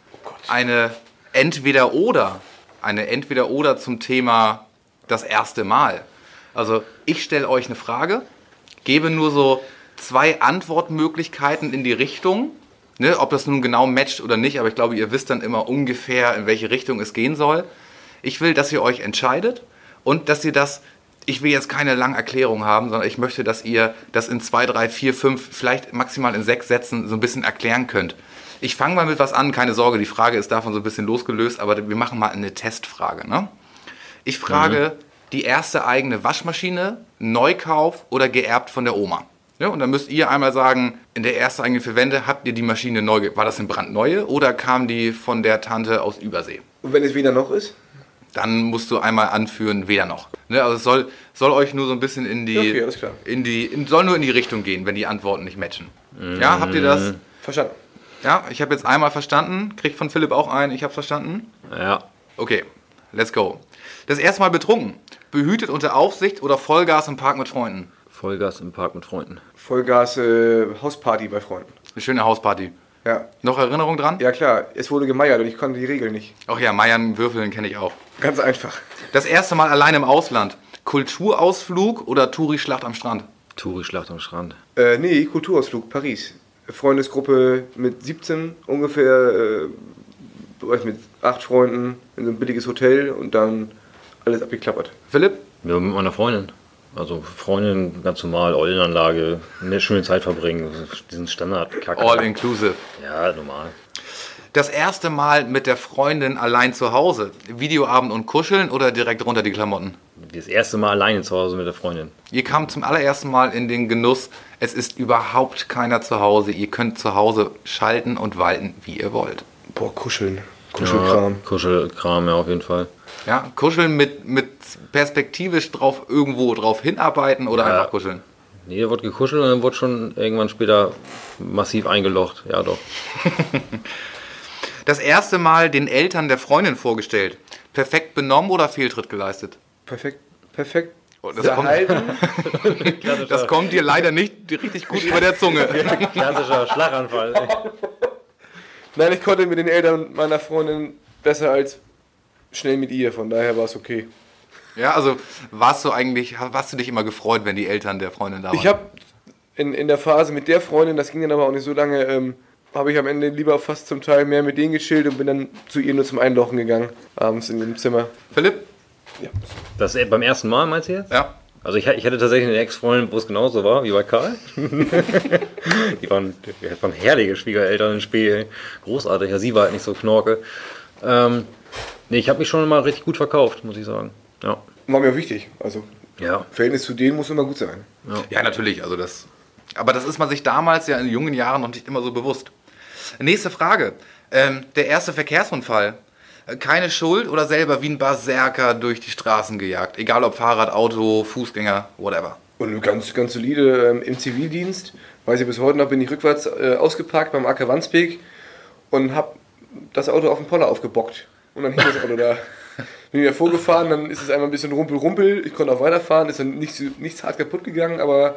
eine Entweder-Oder. Eine Entweder-Oder zum Thema das erste Mal. Also ich stelle euch eine Frage, gebe nur so zwei Antwortmöglichkeiten in die Richtung. Ne, ob das nun genau matcht oder nicht, aber ich glaube, ihr wisst dann immer ungefähr, in welche Richtung es gehen soll. Ich will, dass ihr euch entscheidet und dass ihr das, ich will jetzt keine lange Erklärung haben, sondern ich möchte, dass ihr das in zwei, drei, vier, fünf, vielleicht maximal in sechs Sätzen so ein bisschen erklären könnt. Ich fange mal mit was an, keine Sorge, die Frage ist davon so ein bisschen losgelöst, aber wir machen mal eine Testfrage. Ne? Ich frage, die erste eigene Waschmaschine, Neukauf oder geerbt von der Oma? Ja, und dann müsst ihr einmal sagen, in der ersten eigenen Verwende habt ihr die Maschine neu, war das eine brandneue oder kam die von der Tante aus Übersee? Und wenn es weder noch ist? Dann musst du einmal anführen, weder noch. Ne, also es soll, soll euch nur so ein bisschen in die, Okay, alles klar. in die, in, soll nur in die Richtung gehen, wenn die Antworten nicht matchen. Ja, habt ihr das? Verstanden. Ja, ich habe jetzt einmal verstanden. Kriegt von Philipp auch ein, ich habe verstanden. Ja. Okay, let's go. Das erste Mal betrunken. Behütet unter Aufsicht oder Vollgas im Park mit Freunden? Vollgas im Park mit Freunden. Vollgas äh, Hausparty bei Freunden. Eine schöne Hausparty. Ja. Noch Erinnerung dran? Ja klar, es wurde gemeiert und ich konnte die Regeln nicht. Ach ja, Meiern würfeln kenne ich auch. Ganz einfach. Das erste Mal allein im Ausland. Kulturausflug oder Touri-Schlacht am Strand? Touri-Schlacht am Strand. Äh, nee, Kulturausflug, Paris. Freundesgruppe mit 17 ungefähr, äh, mit acht Freunden in so ein billiges Hotel und dann alles abgeklappert. Philipp? Ja, mit meiner Freundin. Also Freundin, ganz normal, Eulenanlage, eine schöne Zeit verbringen, diesen standard -Kack. All inclusive. Ja, normal. Das erste Mal mit der Freundin allein zu Hause. Videoabend und kuscheln oder direkt runter die Klamotten? Das erste Mal alleine zu Hause mit der Freundin. Ihr kamt zum allerersten Mal in den Genuss, es ist überhaupt keiner zu Hause. Ihr könnt zu Hause schalten und walten, wie ihr wollt. Boah, kuscheln. Kuschelkram. Ja, Kuschelkram, ja, auf jeden Fall. Ja, kuscheln mit, mit perspektivisch drauf irgendwo drauf hinarbeiten oder Ja. einfach kuscheln. Nee, da wurde gekuschelt und dann wurde schon irgendwann später massiv eingelocht. Ja, doch. Das erste Mal den Eltern der Freundin vorgestellt. Perfekt benommen oder Fehltritt geleistet? Perfekt, perfekt. Oh, das, kommt, das kommt dir leider nicht richtig gut über der Zunge. Klassischer Schlaganfall. Nein, ich konnte mit den Eltern meiner Freundin besser als schnell mit ihr, von daher war es okay. Ja, also warst du eigentlich, hast du dich immer gefreut, wenn die Eltern der Freundin da waren? Ich habe in, in der Phase mit der Freundin, das ging dann aber auch nicht so lange, ähm, habe ich am Ende lieber fast zum Teil mehr mit denen gechillt und bin dann zu ihr nur zum Einlochen gegangen, abends in dem Zimmer. Philipp? Das äh, beim ersten Mal, meinst du jetzt? Ja. Also ich, ich hatte tatsächlich eine Ex-Freundin, wo es genauso war, wie bei Karl. die, waren, die waren herrliche Schwiegereltern im Spiel. Großartig. Ja, sie war halt nicht so knorke. Ähm, nee, ich habe mich schon mal richtig gut verkauft, muss ich sagen. Ja. War mir auch wichtig. Also, Ja. Verhältnis zu denen muss immer gut sein. Ja, natürlich. Also das, aber das ist man sich damals ja in jungen Jahren noch nicht immer so bewusst. Nächste Frage. Ähm, der erste Verkehrsunfall. Keine Schuld oder selber wie ein Berserker durch die Straßen gejagt? Egal ob Fahrrad, Auto, Fußgänger, whatever. Und ganz, ganz solide ähm, im Zivildienst. Weiß ich bis heute noch, bin ich rückwärts äh, ausgeparkt beim Acker Wandsbek und habe das Auto auf den Poller aufgebockt. Und dann hing das Auto da. Bin wieder vorgefahren, dann ist es einmal ein bisschen rumpel-rumpel. Ich konnte auch weiterfahren, ist dann nichts, nichts hart kaputt gegangen, aber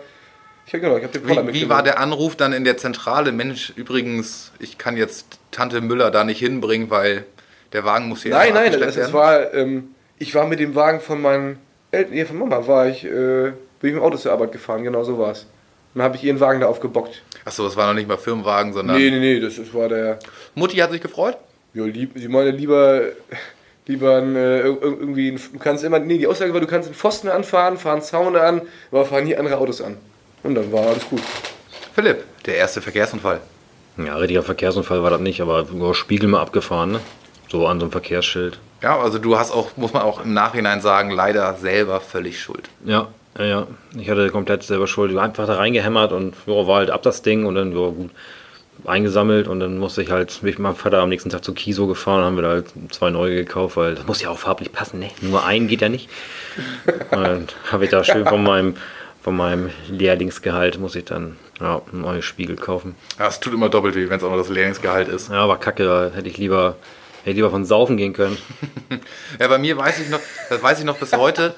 ich habe genau, ich hab den Poller Wie, wie war der Anruf dann in der Zentrale? Mensch, übrigens, ich kann jetzt Tante Müller da nicht hinbringen, weil der Wagen muss hier Nein, nein, das, werden. war, ähm, ich war mit dem Wagen von meinen Eltern, nee, von Mama war ich, äh, bin ich mit dem Auto zur Arbeit gefahren, genau so war es. Dann habe ich ihren Wagen da aufgebockt. Achso, das war noch nicht mal Firmenwagen, sondern Nee, nee, nee, das, das war der, Mutti hat sich gefreut. ja, lieb, sie meinte lieber, lieber ein, äh, ir- irgendwie, ein, du kannst immer, nee, die Aussage war, du kannst einen Pfosten anfahren, fahren Zaun an, aber fahren nie andere Autos an. Und dann war alles gut. Philipp, der erste Verkehrsunfall. Ja, richtiger Verkehrsunfall war das nicht, aber Spiegel mal abgefahren, ne? So an so einem Verkehrsschild. Ja, also du hast auch, muss man auch im Nachhinein sagen, leider selber völlig schuld. Ja, ja, ja. Ich hatte komplett selber Schuld. Ich war einfach da reingehämmert und ja, war halt ab das Ding und dann ja, gut eingesammelt und dann musste ich halt bin ich mit meinem Vater am nächsten Tag zu Kiso gefahren, haben wir da halt zwei neue gekauft, weil das muss ja auch farblich passen, ne? Nur ein geht ja nicht. Und dann habe ich da schön von meinem von meinem Lehrlingsgehalt muss ich dann ja, einen neuen Spiegel kaufen. Ja, es tut immer doppelt weh, wenn es auch noch das Lehrlingsgehalt ist. Ja, aber kacke, da hätte ich lieber hätte ich lieber von saufen gehen können. Ja, bei mir weiß ich noch, das weiß ich noch bis heute.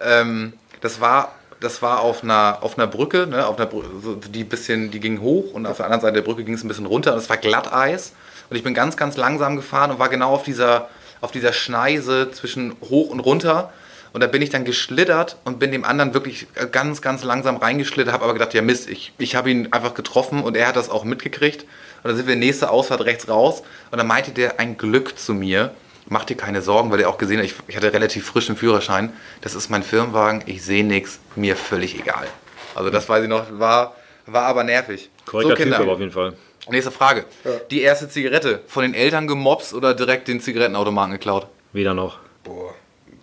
Ähm, das war, das war auf einer, auf einer Brücke, ne, auf einer Brücke, die bisschen, die ging hoch und auf der anderen Seite der Brücke ging es ein bisschen runter und es war Glatteis. Und ich bin ganz, ganz langsam gefahren und war genau auf dieser, auf dieser Schneise zwischen hoch und runter. Und da bin ich dann geschlittert und bin dem anderen wirklich ganz, ganz langsam reingeschlittert, habe aber gedacht, ja Mist, ich, ich habe ihn einfach getroffen und er hat das auch mitgekriegt. Und dann sind wir nächste Ausfahrt rechts raus und dann meinte der ein Glück zu mir, mach dir keine Sorgen, weil er auch gesehen hat, ich, ich hatte relativ frischen Führerschein, das ist mein Firmenwagen, ich sehe nichts, mir völlig egal. Also das weiß ich noch, war, war aber nervig. Korrekter Typ aber auf jeden Fall. Nächste Frage. Die erste Zigarette, von den Eltern gemobst oder direkt den Zigarettenautomaten geklaut? Weder noch. Boah,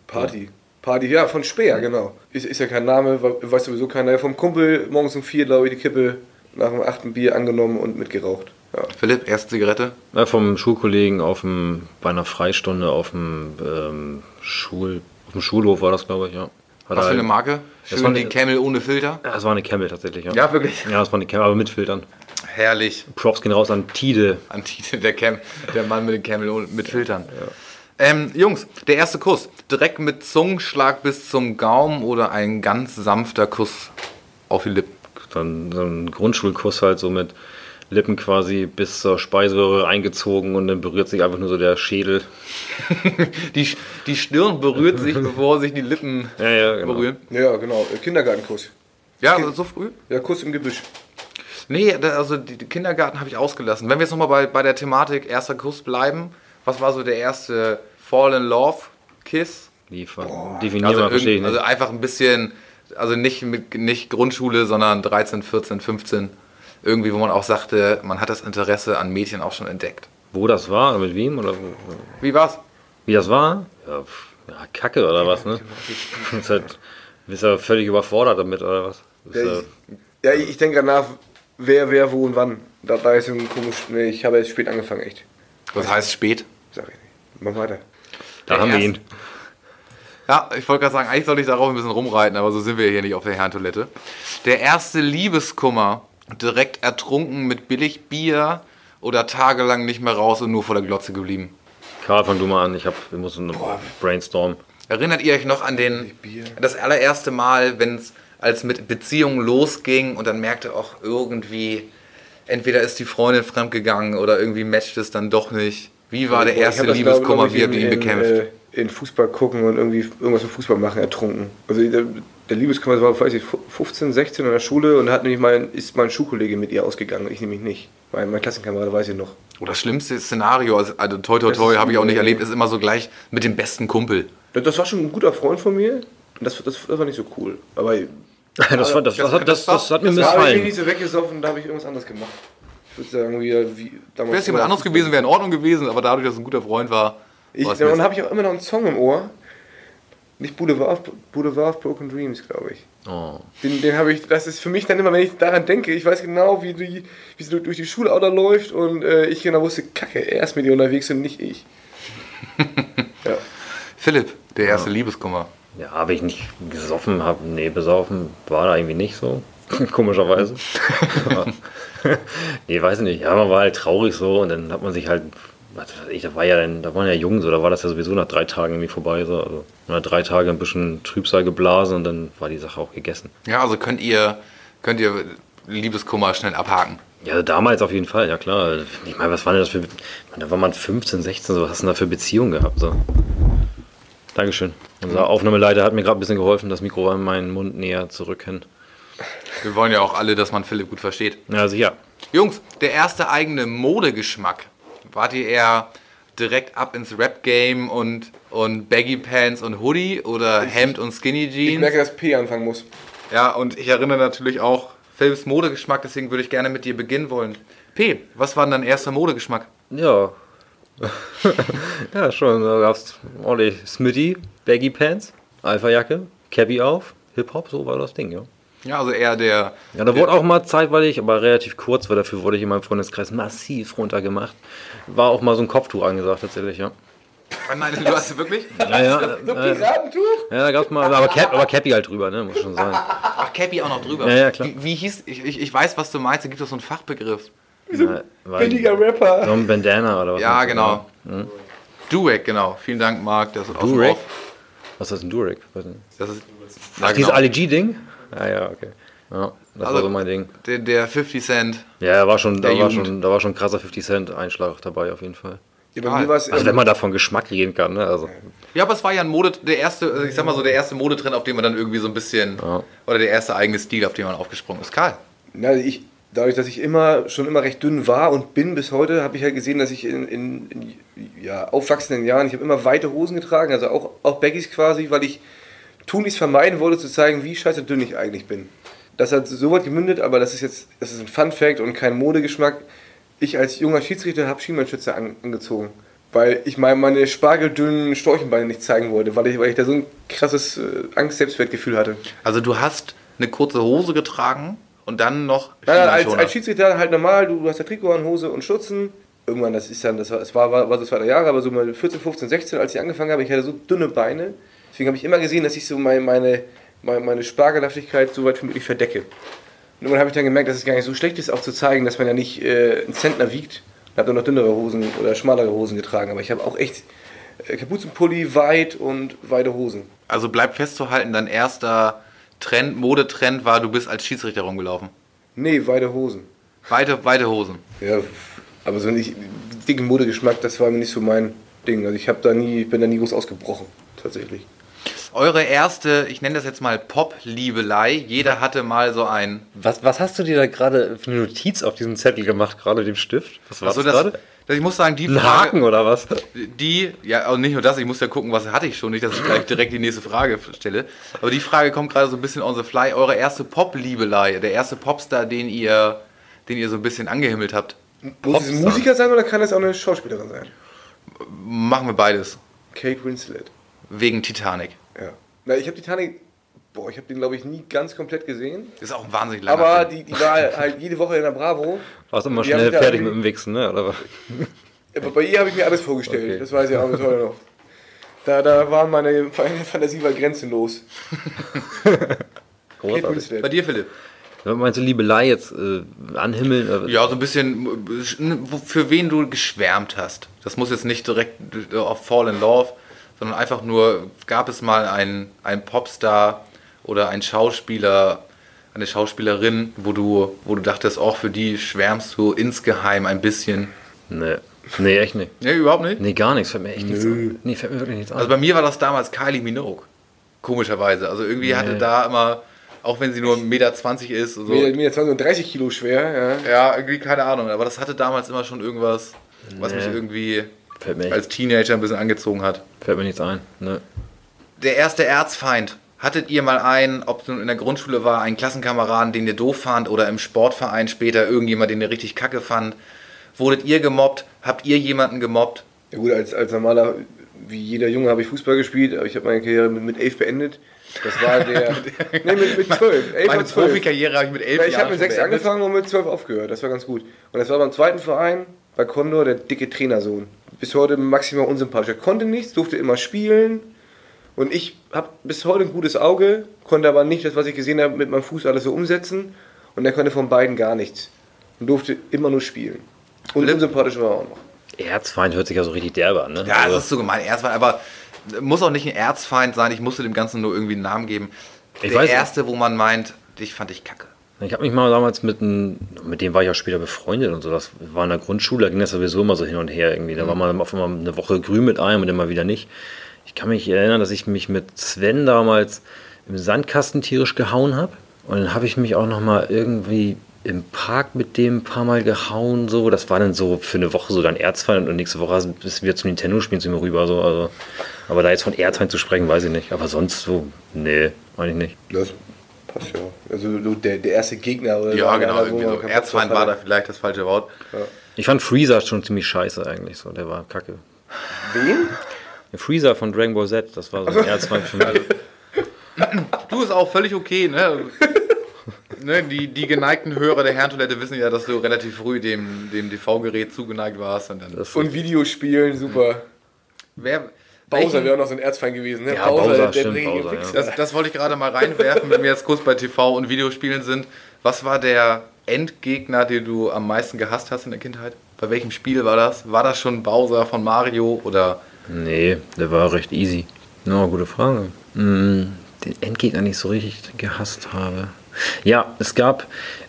Party. Party, ja, von Speer, genau. Ist, ist ja kein Name, we- weiß sowieso keiner. Vom Kumpel morgens um vier, glaube ich, die Kippe nach dem achten Bier angenommen und mitgeraucht. Ja. Philipp, erste Zigarette? Ja, vom Schulkollegen auf dem, bei einer Freistunde auf dem, ähm, Schul, auf dem Schulhof war das, glaube ich, ja. Hat Was für eine Marke? Das war die eine- Camel ohne Filter? Ja, es war eine Camel tatsächlich, ja. Ja, wirklich. Ja, es war eine Camel, aber mit Filtern. Herrlich. Props gehen raus an Tide. Antite, der, Cam, der Mann mit dem Camel mit Filtern. Ähm, Jungs, der erste Kuss. Direkt mit Zungenschlag bis zum Gaumen oder ein ganz sanfter Kuss auf die Lippen? Dann so ein Grundschulkuss halt so mit Lippen quasi bis zur Speiseröhre eingezogen und dann berührt sich einfach nur so der Schädel. Die, die Stirn berührt sich, bevor sich die Lippen Ja, ja, genau. berühren. Ja, genau. Kindergartenkuss. Ja, so früh? Ja, Kuss im Gebüsch. Nee, also die, Kindergarten habe ich ausgelassen. Wenn wir jetzt nochmal bei, bei der Thematik erster Kuss bleiben, was war so der erste Fall in Love Kiss? Die definieren Also, wir, verstehe ich nicht. also einfach ein bisschen, also nicht, mit, nicht Grundschule, sondern 13, 14, 15. Irgendwie, wo man auch sagte, man hat das Interesse an Mädchen auch schon entdeckt. Wo das war, oder mit wem, oder Wie war's? wie das war? Ja, pf, ja Kacke oder was, ne? Du bist halt, bist ja völlig überfordert damit, oder was? Ja, ja, ich, ja, ich, denke danach, wer, wer, wo und wann. Da, da ist so ein komisch. Nee, ich habe jetzt spät angefangen, echt. Das heißt spät. Sag ich nicht. Mach weiter. da der haben wir erste- ihn. Ja, ich wollte gerade sagen, eigentlich sollte ich darauf ein bisschen rumreiten, aber so sind wir hier nicht auf der Herrentoilette. Der erste Liebeskummer, direkt ertrunken mit Billigbier oder tagelang nicht mehr raus und nur vor der Glotze geblieben. Karl, fang du mal an. Ich hab, wir müssen brainstormen. Erinnert ihr euch noch an den das allererste Mal, wenn es als mit Beziehungen losging und dann merkte auch irgendwie, entweder ist die Freundin fremdgegangen oder irgendwie matcht es dann doch nicht. Wie war der Boah, ich erste Liebeskummer, wie habt ihr ihn in- bekämpft? In, äh, in Fußball gucken und irgendwie irgendwas im Fußball machen ertrunken. Also der, Liebeskummer war, weiß ich, 15, 16 in der Schule und hat nämlich mein, ist mein Schulkollege mit ihr ausgegangen, ich nämlich nicht. Mein, mein Klassenkamerad weiß ich noch. Oder das schlimmste Szenario, also, also toi toi toi, habe ich auch nicht erlebt, ist immer so gleich mit dem besten Kumpel. Das, war schon ein guter Freund von mir. Und das, das, das war nicht so cool. Aber Das, war, das, das, hat, das, das hat mir da habe ich mich missfallen. nicht so weggesoffen, da habe ich irgendwas anderes gemacht. Ich würde sagen, wie, wie damals. Wäre es jemand anderes gewesen, wäre in Ordnung gewesen, aber dadurch, dass es ein guter Freund war, Ich, war es und dann habe ich auch immer noch einen Song im Ohr. Nicht Boulevard, Boulevard of Broken Dreams, glaube ich. Oh. Den, den habe ich, das ist für mich dann immer, wenn ich daran denke, ich weiß genau, wie, die, wie sie durch die Schulauto läuft und äh, ich genau wusste, kacke, er ist mit ihr unterwegs und nicht ich. ja. Philipp, der erste Liebeskummer. Ja, habe ich nicht gesoffen, hab, nee, besoffen war da irgendwie nicht so. Komischerweise. Nee, weiß ich nicht. Ja, man war halt traurig so und dann hat man sich halt, was weiß ich, da war ja dann, da waren ja Jungs, so, da war das ja sowieso nach drei Tagen irgendwie vorbei. So. Also nach drei Tagen ein bisschen Trübsal geblasen und dann war die Sache auch gegessen. Ja, also könnt ihr, könnt ihr Liebeskummer schnell abhaken. Ja, damals auf jeden Fall, ja klar. Ich meine, was war denn das für. Da war man 15, 16, so, was hast du denn da für Beziehungen gehabt? So. Dankeschön. Unser Aufnahmeleiter hat mir gerade ein bisschen geholfen, das Mikro an meinen Mund näher zu rücken. Wir wollen ja auch alle, dass man Philipp gut versteht. Ja, sicher. Jungs, der erste eigene Modegeschmack. Wart ihr eher direkt ab ins Rap-Game und, und Baggy Pants und Hoodie oder Hemd und Skinny Ich Jeans? merke, dass P anfangen muss. Ja, und ich erinnere natürlich auch Philipps Modegeschmack, deswegen würde ich gerne mit dir beginnen wollen. P, was war denn dein erster Modegeschmack? Ja. ja, schon. Da gab's ordentlich Smitty, Baggy Pants, Alpha-Jacke, Cappy auf, Hip-Hop, so war das Ding, ja. Ja, also eher der. Ja, da wurde auch mal zeitweilig, aber relativ kurz, weil dafür wurde ich in meinem Freundeskreis massiv runtergemacht. War auch mal so ein Kopftuch angesagt, tatsächlich, ja. Ah, Nein, du hast wirklich. Ja, ja, äh, Piratentuch? ja da gab's mal, aber, Cap, aber Cappy halt drüber, ne, muss schon sein. Ach, Cappy auch noch drüber. Ja, ja, klar. Wie, wie hieß. Ich, ich, ich weiß, was du meinst, da gibt es so einen Fachbegriff. Ja, war Billiger Rapper. so ein Bandana oder was? Ja, genau. ja? Durek, genau. Vielen Dank, Marc. Das ist Durek? Was ist ein Durek? Weiß nicht. Das ist. Ach, Ja, dieses genau. Ali-G-Ding? Ja, ja, okay. Ja, das Also- war so mein Ding. Der, der 50 Cent. Ja, da war schon, da war schon, da war schon ein krasser 50 Cent Einschlag dabei auf jeden Fall. Ja, bei mir war es Also wenn man da von Geschmack reden kann, ne? Also, Ja, aber es war ja ein Mode, der erste, also ich sag mal so, der erste Modetrend, auf den man dann irgendwie so ein bisschen, Ja. oder der erste eigene Stil, auf den man aufgesprungen ist. Karl. Na, ich, dadurch, dass ich immer schon immer recht dünn war und bin bis heute, habe ich halt gesehen, dass ich in, in, in ja, aufwachsenden Jahren, ich habe immer weite Hosen getragen, also auch, auch Baggies quasi, weil ich tunlichst vermeiden wollte, zu zeigen, wie scheiße dünn ich eigentlich bin. Das hat so weit gemündet, aber das ist jetzt das ist ein Fun Fact und kein Modegeschmack. Ich als junger Schiedsrichter habe Schienbeinschützer an, angezogen, weil ich mein, meine spargeldünnen Storchenbeine nicht zeigen wollte, weil ich, weil ich da so ein krasses äh, Angst-Selbstwertgefühl hatte. Also du hast eine kurze Hose getragen und dann noch Nein, nein, als, als Schiedsrichter halt normal, du, du hast ja Trikot an, Hose und Stutzen. Irgendwann, das ist dann, das war, war, war, war so zwei, drei Jahre, aber so mal 14, 15, 16, als ich angefangen habe, ich hatte so dünne Beine. Deswegen habe ich immer gesehen, dass ich so meine, meine, meine, Spargelhaftigkeit so weit wie möglich verdecke. Und irgendwann habe ich dann gemerkt, dass es gar nicht so schlecht ist, auch zu zeigen, dass man ja nicht äh, einen Zentner wiegt. Ich habe dann noch dünnere Hosen oder schmalere Hosen getragen, aber ich habe auch echt äh, Kapuzenpulli, weit und weite Hosen. Also bleibt festzuhalten, dein erster Trend, Modetrend war, du bist als Schiedsrichter rumgelaufen. Nee, weite Hosen. Weite, weite Hosen. Ja, aber so nicht dicken Modegeschmack, das war mir nicht so mein Ding. Also ich habe da nie, bin da nie groß ausgebrochen, tatsächlich. Eure erste, ich nenne das jetzt mal Pop-Liebelei. Jeder hatte mal so ein. was, was hast du dir da gerade für eine Notiz auf diesem Zettel gemacht, gerade mit dem Stift? Was war Also das das, gerade? ich muss sagen, die Ein Haken Frage, oder was? die, ja, also nicht nur das, ich muss ja gucken, was hatte ich schon, nicht, dass ich gleich direkt die nächste Frage stelle. Aber die Frage kommt gerade so ein bisschen on the fly. Eure erste Pop-Liebelei, der erste Popstar, den ihr, den ihr so ein bisschen angehimmelt habt. Muss es ein Musiker sein oder kann es auch eine Schauspielerin sein? Machen wir beides. Kate Winslet. Wegen Titanic. Ja. Na, ich habe Titanic, boah, ich habe den glaube ich nie ganz komplett gesehen. Ist auch ein wahnsinnig langer Aber Film. die, die war halt jede Woche in der Bravo. Warst immer Die schnell fertig mit dem Wichsen, ne? Oder? Aber bei ihr habe ich mir alles vorgestellt. Okay. Das weiß ich auch bis heute noch. Da, da waren meine, meine Fantasie war grenzenlos. Großartig. Bei dir, Philipp? Meinst du Liebelei jetzt äh, anhimmeln? Äh, Ja, so ein bisschen, äh, wo- für wen du geschwärmt hast. Das muss jetzt nicht direkt auf Fall in Love, sondern einfach nur, gab es mal einen, einen Popstar oder einen Schauspieler, eine Schauspielerin, wo du, wo du dachtest, auch für die schwärmst du insgeheim ein bisschen. Nee. Nee, echt nicht. Nee, überhaupt nicht. Nee, gar nichts. Fällt mir echt nichts an. Nee, fällt mir wirklich nichts an. Also bei mir war das damals Kylie Minogue. Komischerweise. Also irgendwie hatte da immer, auch wenn sie nur 1,20 Meter ist, so, mir 20 und 30 Kilo schwer. Ja. ja, irgendwie keine Ahnung. Aber das hatte damals immer schon irgendwas, was mich Nee. irgendwie fällt, mir als Teenager ein bisschen angezogen hat. fällt mir nichts ein. Ne. Der erste Erzfeind. Hattet ihr mal einen, ob es nun in der Grundschule war, einen Klassenkameraden, den ihr doof fand oder im Sportverein später irgendjemand, den ihr richtig kacke fand? Wurdet ihr gemobbt? Habt ihr jemanden gemobbt? Ja gut, als, als normaler, wie jeder Junge habe ich Fußball gespielt, aber ich habe meine Karriere mit, mit elf beendet. Das war der. nee, mit, mit zwölf. Elf Meine. Profikarriere habe ich mit elf Ja, ich habe mit sechs beendet. angefangen und mit zwölf aufgehört. Das war ganz gut. Und das war beim zweiten Verein, bei Condor, der dicke Trainersohn. Bis heute maximal unsympathisch. Er konnte nichts, durfte immer spielen. Und ich habe bis heute ein gutes Auge, konnte aber nicht das, was ich gesehen habe, mit meinem Fuß alles so umsetzen. Und er konnte von beiden gar nichts. Und durfte immer nur spielen. Und unsympathisch war er auch noch. Erzfeind hört sich ja so richtig derbe an, ne? Ja, Also, das ist so gemein. Erzfeind, aber muss auch nicht ein Erzfeind sein. Ich musste dem Ganzen nur irgendwie einen Namen geben. Ich der weiß- erste, wo man meint, dich fand ich kacke. Ich habe mich mal damals mit einem, mit dem war ich auch später befreundet und so. Das war in der Grundschule, da ging das sowieso immer so hin und her irgendwie. Da war man auf einmal eine Woche grün mit einem und immer wieder nicht. Ich kann mich erinnern, dass ich mich mit Sven damals im Sandkasten tierisch gehauen habe. Und dann habe ich mich auch noch mal irgendwie im Park mit dem ein paar Mal gehauen. So. Das war dann so für eine Woche so dann Erzfeind und nächste Woche bist du wieder zum Nintendo-Spielen zu mir rüber. So. Also, aber da jetzt von Erzfeind zu sprechen, weiß ich nicht. Aber sonst so, nee, eigentlich nicht. Das passt ja. Also so der, der erste Gegner. Oder Ja, so, genau. einer, Irgendwie so. Erzfeind war da vielleicht das falsche Wort. Ich fand Freezer schon ziemlich scheiße eigentlich. So. Der war kacke. Wen? Der Freezer von Dragon Ball Z, das war so ein Erzfeind für mich. Du ist auch völlig okay, ne? ne die, die geneigten Hörer der Herrentoilette wissen ja, dass du relativ früh dem, dem DV-Gerät zugeneigt warst. Und dann Das- Und Videospielen, super. wer, Bowser wäre auch noch so ein Erzfeind gewesen, ne? Ja, Bowser, stimmt, dreckige Bowser, ja. Das, das wollte ich gerade mal reinwerfen, wenn wir jetzt kurz bei TV und Videospielen sind. Was war der Endgegner, den du am meisten gehasst hast in der Kindheit? Bei welchem Spiel war das? War das schon Bowser von Mario oder Nee, der war recht easy. Ja, gute Frage. Hm, den Endgegner nicht so richtig gehasst habe. Ja, es gab,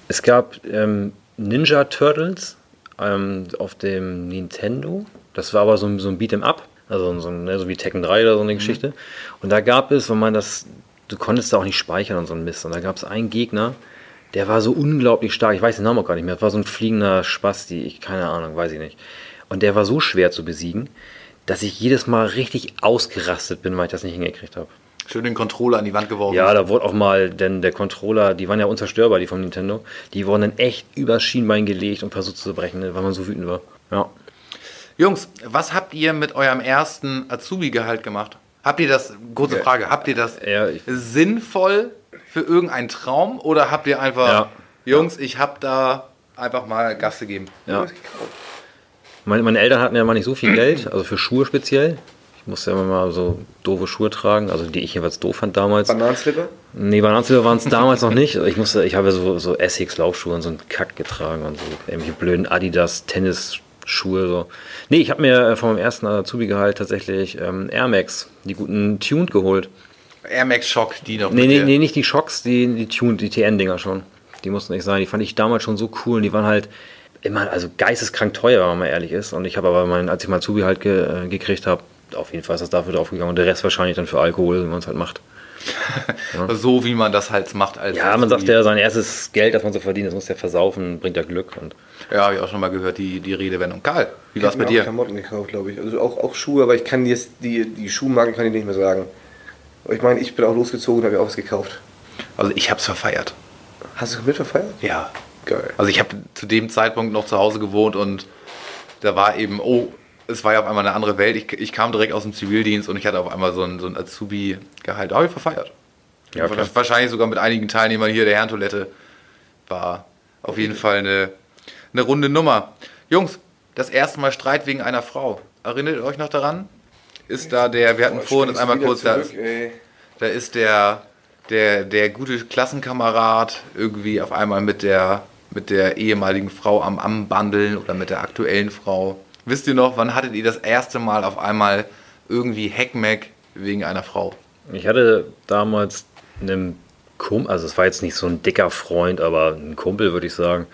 es gab ähm, Ninja Turtles ähm, auf dem Nintendo. Das war aber so, ein- so ein Beat'em Up, also so, ne, so wie Tekken 3 oder so eine Geschichte. Und da gab es, wenn man das, du konntest da auch nicht speichern und so ein Mist. Und da gab es einen Gegner, der war so unglaublich stark. Ich weiß den Namen auch gar nicht mehr. Das war so ein fliegender Spasti, ich keine Ahnung, weiß ich nicht. Und der war so schwer zu besiegen, dass ich jedes Mal richtig ausgerastet bin, weil ich das nicht hingekriegt habe. Schön den Controller an die Wand geworfen. Ja, da wurde auch mal, denn der Controller, die waren ja unzerstörbar, die vom Nintendo, die wurden dann echt übers Schienbein gelegt und versucht zu brechen, weil man so wütend war. Ja. Jungs, was habt ihr mit eurem ersten Azubi-Gehalt gemacht? Habt ihr das, kurze Frage, habt ihr das Ja, ich- sinnvoll für irgendeinen Traum oder habt ihr einfach, Ja. Jungs, ich hab da einfach mal Gas gegeben? ja. Meine, meine Eltern hatten ja mal nicht so viel Geld, also für Schuhe speziell. Ich musste ja immer mal so doofe Schuhe tragen, also die ich jeweils doof fand damals. Bananenslipper? Nee, Bananenslipper waren es damals noch nicht. Ich musste, ich habe so, so Essex-Laufschuhe und so einen Kack getragen und so irgendwelche blöden Adidas-Tennisschuhe. So. Nee, ich habe mir äh, vom ersten Azubi-Gehalt tatsächlich ähm, Air Max, die guten Tuned geholt. Air Max Shock, die noch Nee, nee, nee, nicht die Shocks, die, die Tuned, die TN-Dinger schon. Die mussten nicht sein. Die fand ich damals schon so cool und die waren halt immer, also geisteskrank teuer, wenn man mal ehrlich ist. Und ich habe aber, mein, als ich mal Azubi halt ge, äh, gekriegt habe, auf jeden Fall ist das dafür draufgegangen und der Rest wahrscheinlich dann für Alkohol, wie man es halt macht. So wie man das halt macht als Ja, man sagt ja, sein erstes Geld, das man so verdient, das muss der versaufen, bringt ja Glück. Und Ja, habe ich auch schon mal gehört, die, die Redewendung. Karl, wie war's Ich bei hab mir auch dir? Klamotten gekauft, glaube ich. Also auch, auch Schuhe, aber ich kann jetzt die, die Schuhmarken kann ich nicht mehr sagen. Aber ich meine, ich bin auch losgezogen und habe auch was gekauft. Also ich hab's verfeiert. Hast du es mitverfeiert? Ja. Geil. Also ich habe zu dem Zeitpunkt noch zu Hause gewohnt und da war eben, oh, es war ja auf einmal eine andere Welt. Ich, ich kam direkt aus dem Zivildienst und ich hatte auf einmal so ein, so ein Azubi-Gehalt. Da habe ich verfeiert. Ja, klar. Wahrscheinlich sogar mit einigen Teilnehmern hier der Herrentoilette. War auf jeden Fall eine, eine runde Nummer. Jungs, das erste Mal Streit wegen einer Frau. Erinnert ihr euch noch daran? Ist da der, wir hatten vorhin das einmal kurz, da ist, da ist der, der, der gute Klassenkamerad irgendwie auf einmal mit der, mit der ehemaligen Frau am Anbandeln oder mit der aktuellen Frau. Wisst ihr noch, wann hattet ihr das erste Mal auf einmal irgendwie Heckmeck wegen einer Frau? ich hatte damals einen Kumpel, also es war jetzt nicht so ein dicker Freund, aber ein Kumpel, würde ich sagen.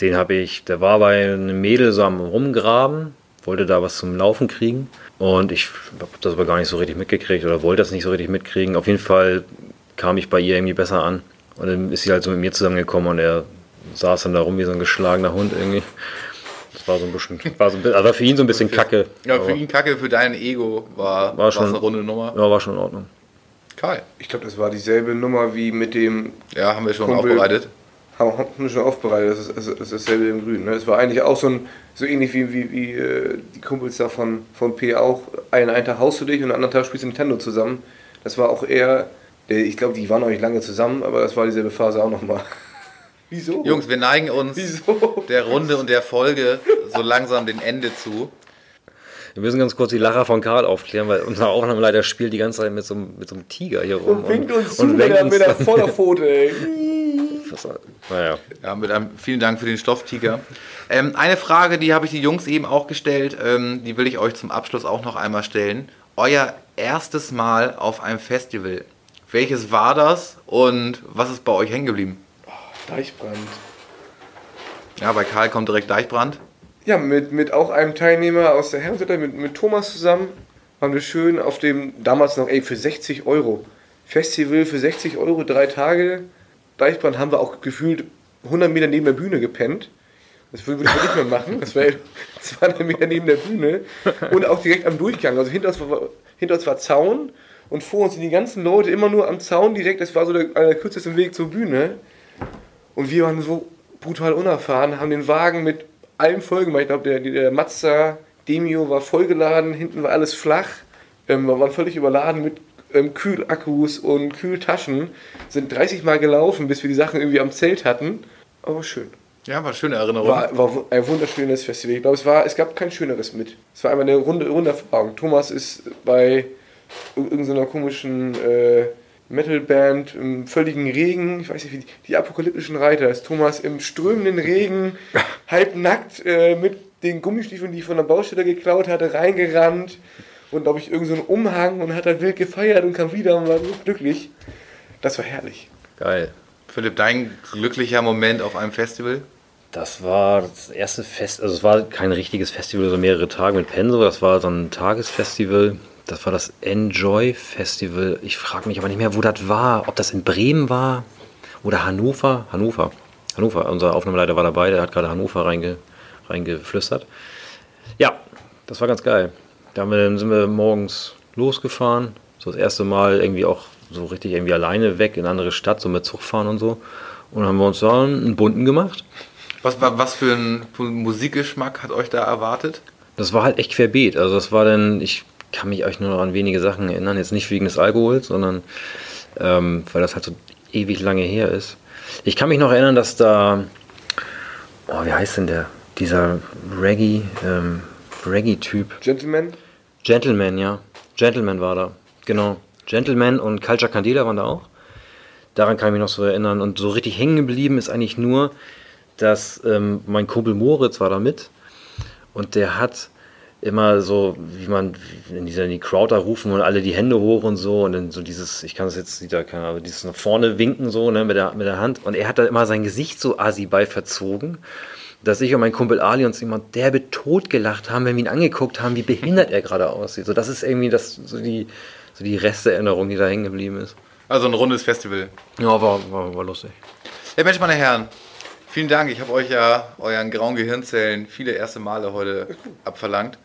Den habe ich, der war bei einem Mädel so am Rumgraben, wollte da was zum Laufen kriegen. Und ich habe das aber gar nicht so richtig mitgekriegt oder wollte das nicht so richtig mitkriegen. Auf jeden Fall kam ich bei ihr irgendwie besser an. Und dann ist sie halt so mit mir zusammengekommen und er saß dann da rum wie so ein geschlagener Hund irgendwie. Das war so ein bisschen, war, so ein, bisschen- also war für ihn so ein bisschen kacke. Ja, für ihn Kacke, für dein Ego war, War schon- eine runde Nummer. Ja, war schon in Ordnung. Kai. Ich glaube, das war dieselbe Nummer wie mit dem. Ja, haben wir schon Kumpel. aufbereitet. Haben haben wir schon aufbereitet, das ist, das ist dasselbe im Grün. Ne? Es war eigentlich auch so, ein, so ähnlich wie, wie, wie äh, die Kumpels da von, von P auch. Einen, einen Tag haust du dich und einen anderen Tag spielst du Nintendo zusammen. Das war auch eher. Ich glaube, die waren auch nicht lange zusammen, aber das war dieselbe Phase auch nochmal. Wieso? Jungs, wir neigen uns Wieso? der Runde und der Folge so langsam dem Ende zu. Wir müssen ganz kurz die Lacher von Karl aufklären, weil unser Aufnahmeleiter spielt die ganze Zeit mit so, einem- mit so einem Tiger hier rum. Und winkt uns zu und mit der, uns mit der dann- Vorderpfote, ey. Naja. Ja, mit einem vielen Dank für den Stofftiger. Ähm, eine Frage, die habe ich die Jungs eben auch gestellt, ähm, die will ich euch zum Abschluss auch noch einmal stellen. Euer erstes Mal auf einem Festival. Welches war das und was ist bei euch hängen geblieben? Deichbrand. Ja, bei Karl kommt direkt Deichbrand. Ja, mit, mit auch einem Teilnehmer aus der Herrenseite, mit, mit Thomas zusammen, waren wir schön auf dem, damals noch, ey, für 60 Euro. Festival für 60 Euro, drei Tage. Deichbrand haben wir auch gefühlt 100 Meter neben der Bühne gepennt. Das würde ich nicht mehr machen. Das wäre 200 Meter neben der Bühne. Und auch direkt am Durchgang. Also hinter uns war, hinter uns war Zaun und vor uns sind die ganzen Leute immer nur am Zaun direkt. Das war so der, einer der kürzesten Weg zur Bühne. Und wir waren so brutal unerfahren, haben den Wagen mit allem voll gemacht. Ich glaube, der, der Mazda Demio war vollgeladen, hinten war alles flach. Ähm, wir waren völlig überladen mit ähm, Kühlakkus und Kühltaschen. Sind 30 Mal gelaufen, bis wir die Sachen irgendwie am Zelt hatten. Aber schön. Ja, war eine schöne Erinnerung. War, war ein wunderschönes Festival. Ich glaube, es, war, es gab kein schöneres mit. Es war einfach eine runde, runde Erfahrung. Thomas ist bei ir- irgendeiner komischen äh, Metalband im völligen Regen, ich weiß nicht wie, die, die apokalyptischen Reiter, ist Thomas im strömenden Regen, halbnackt äh, mit den Gummistiefeln, die ich von der Baustelle geklaut hatte, reingerannt und glaube ich irgendeinen so einen Umhang und hat da wild gefeiert und kam wieder und war so glücklich. Das war herrlich. Geil. Philipp, dein glücklicher Moment auf einem Festival? Das war das erste Fest, also es war kein richtiges Festival, so mehrere Tage mit Penso, das war so ein Tagesfestival. Das war das Enjoy Festival. Ich frage mich aber nicht mehr, wo das war. Ob das in Bremen war oder Hannover. Hannover. Hannover. Unser Aufnahmeleiter war dabei, der hat gerade Hannover reinge, reingeflüstert. Ja, das war ganz geil. Da haben wir- sind wir morgens losgefahren. So das erste Mal irgendwie auch so richtig irgendwie alleine weg in eine andere Stadt, so mit Zug fahren und so. Und dann haben wir uns da einen bunten gemacht. Was, wa- was für ein Musikgeschmack hat euch da erwartet? Das war halt echt querbeet. Also das war dann, ich kann mich euch nur noch an wenige Sachen erinnern, jetzt nicht wegen des Alkohols, sondern ähm, weil das halt so ewig lange her ist. Ich kann mich noch erinnern, dass da, oh, wie heißt denn der? Dieser Reggae, ähm, Reggae-Typ. Gentleman, Gentleman, ja. Gentleman war da. Genau. Gentleman und Culture Candela waren da auch. Daran kann ich mich noch so erinnern. Und so richtig hängen geblieben ist eigentlich nur, dass ähm, mein Kumpel Moritz war da mit. Und der hat immer so, wie man in, dieser, in die Crowd da rufen und alle die Hände hoch und so. Und dann so dieses, ich kann das jetzt wieder, keine Ahnung, dieses nach vorne winken so ne, mit, der, mit der Hand. Und er hat da immer sein Gesicht so assi bei verzogen dass ich und mein Kumpel Ali uns immer derbe tot gelacht haben, wenn wir ihn angeguckt haben, wie behindert er gerade aussieht. So, das ist irgendwie das, so die, so die Resterinnerung, die da hängen geblieben ist. Also ein rundes Festival. Ja, war, war, war lustig. Ja, Mensch, meine Herren, vielen Dank. Ich habe euch ja euren grauen Gehirnzellen viele erste Male heute abverlangt.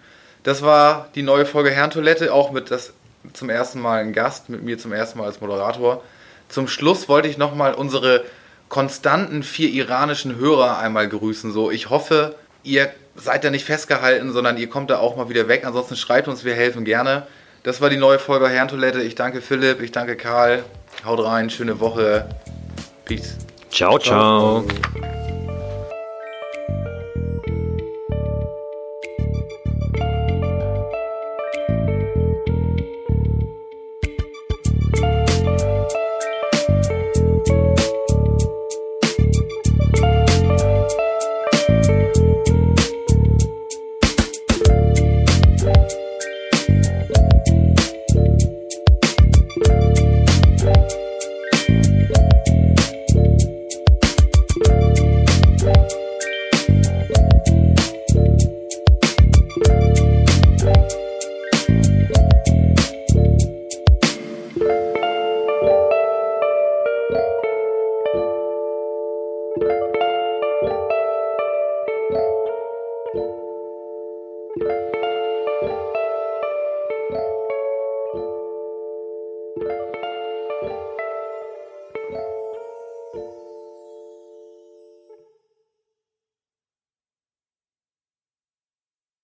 Das war die neue Folge Herrentoilette, auch mit das zum ersten Mal ein Gast, mit mir zum ersten Mal als Moderator. Zum Schluss wollte ich nochmal unsere konstanten vier iranischen Hörer einmal grüßen. So, ich hoffe, ihr seid da nicht festgehalten, sondern ihr kommt da auch mal wieder weg. Ansonsten schreibt uns, wir helfen gerne. Das war die neue Folge Herrentoilette. Ich danke Philipp, ich danke Karl. Haut rein, schöne Woche. Peace. Ciao, ciao.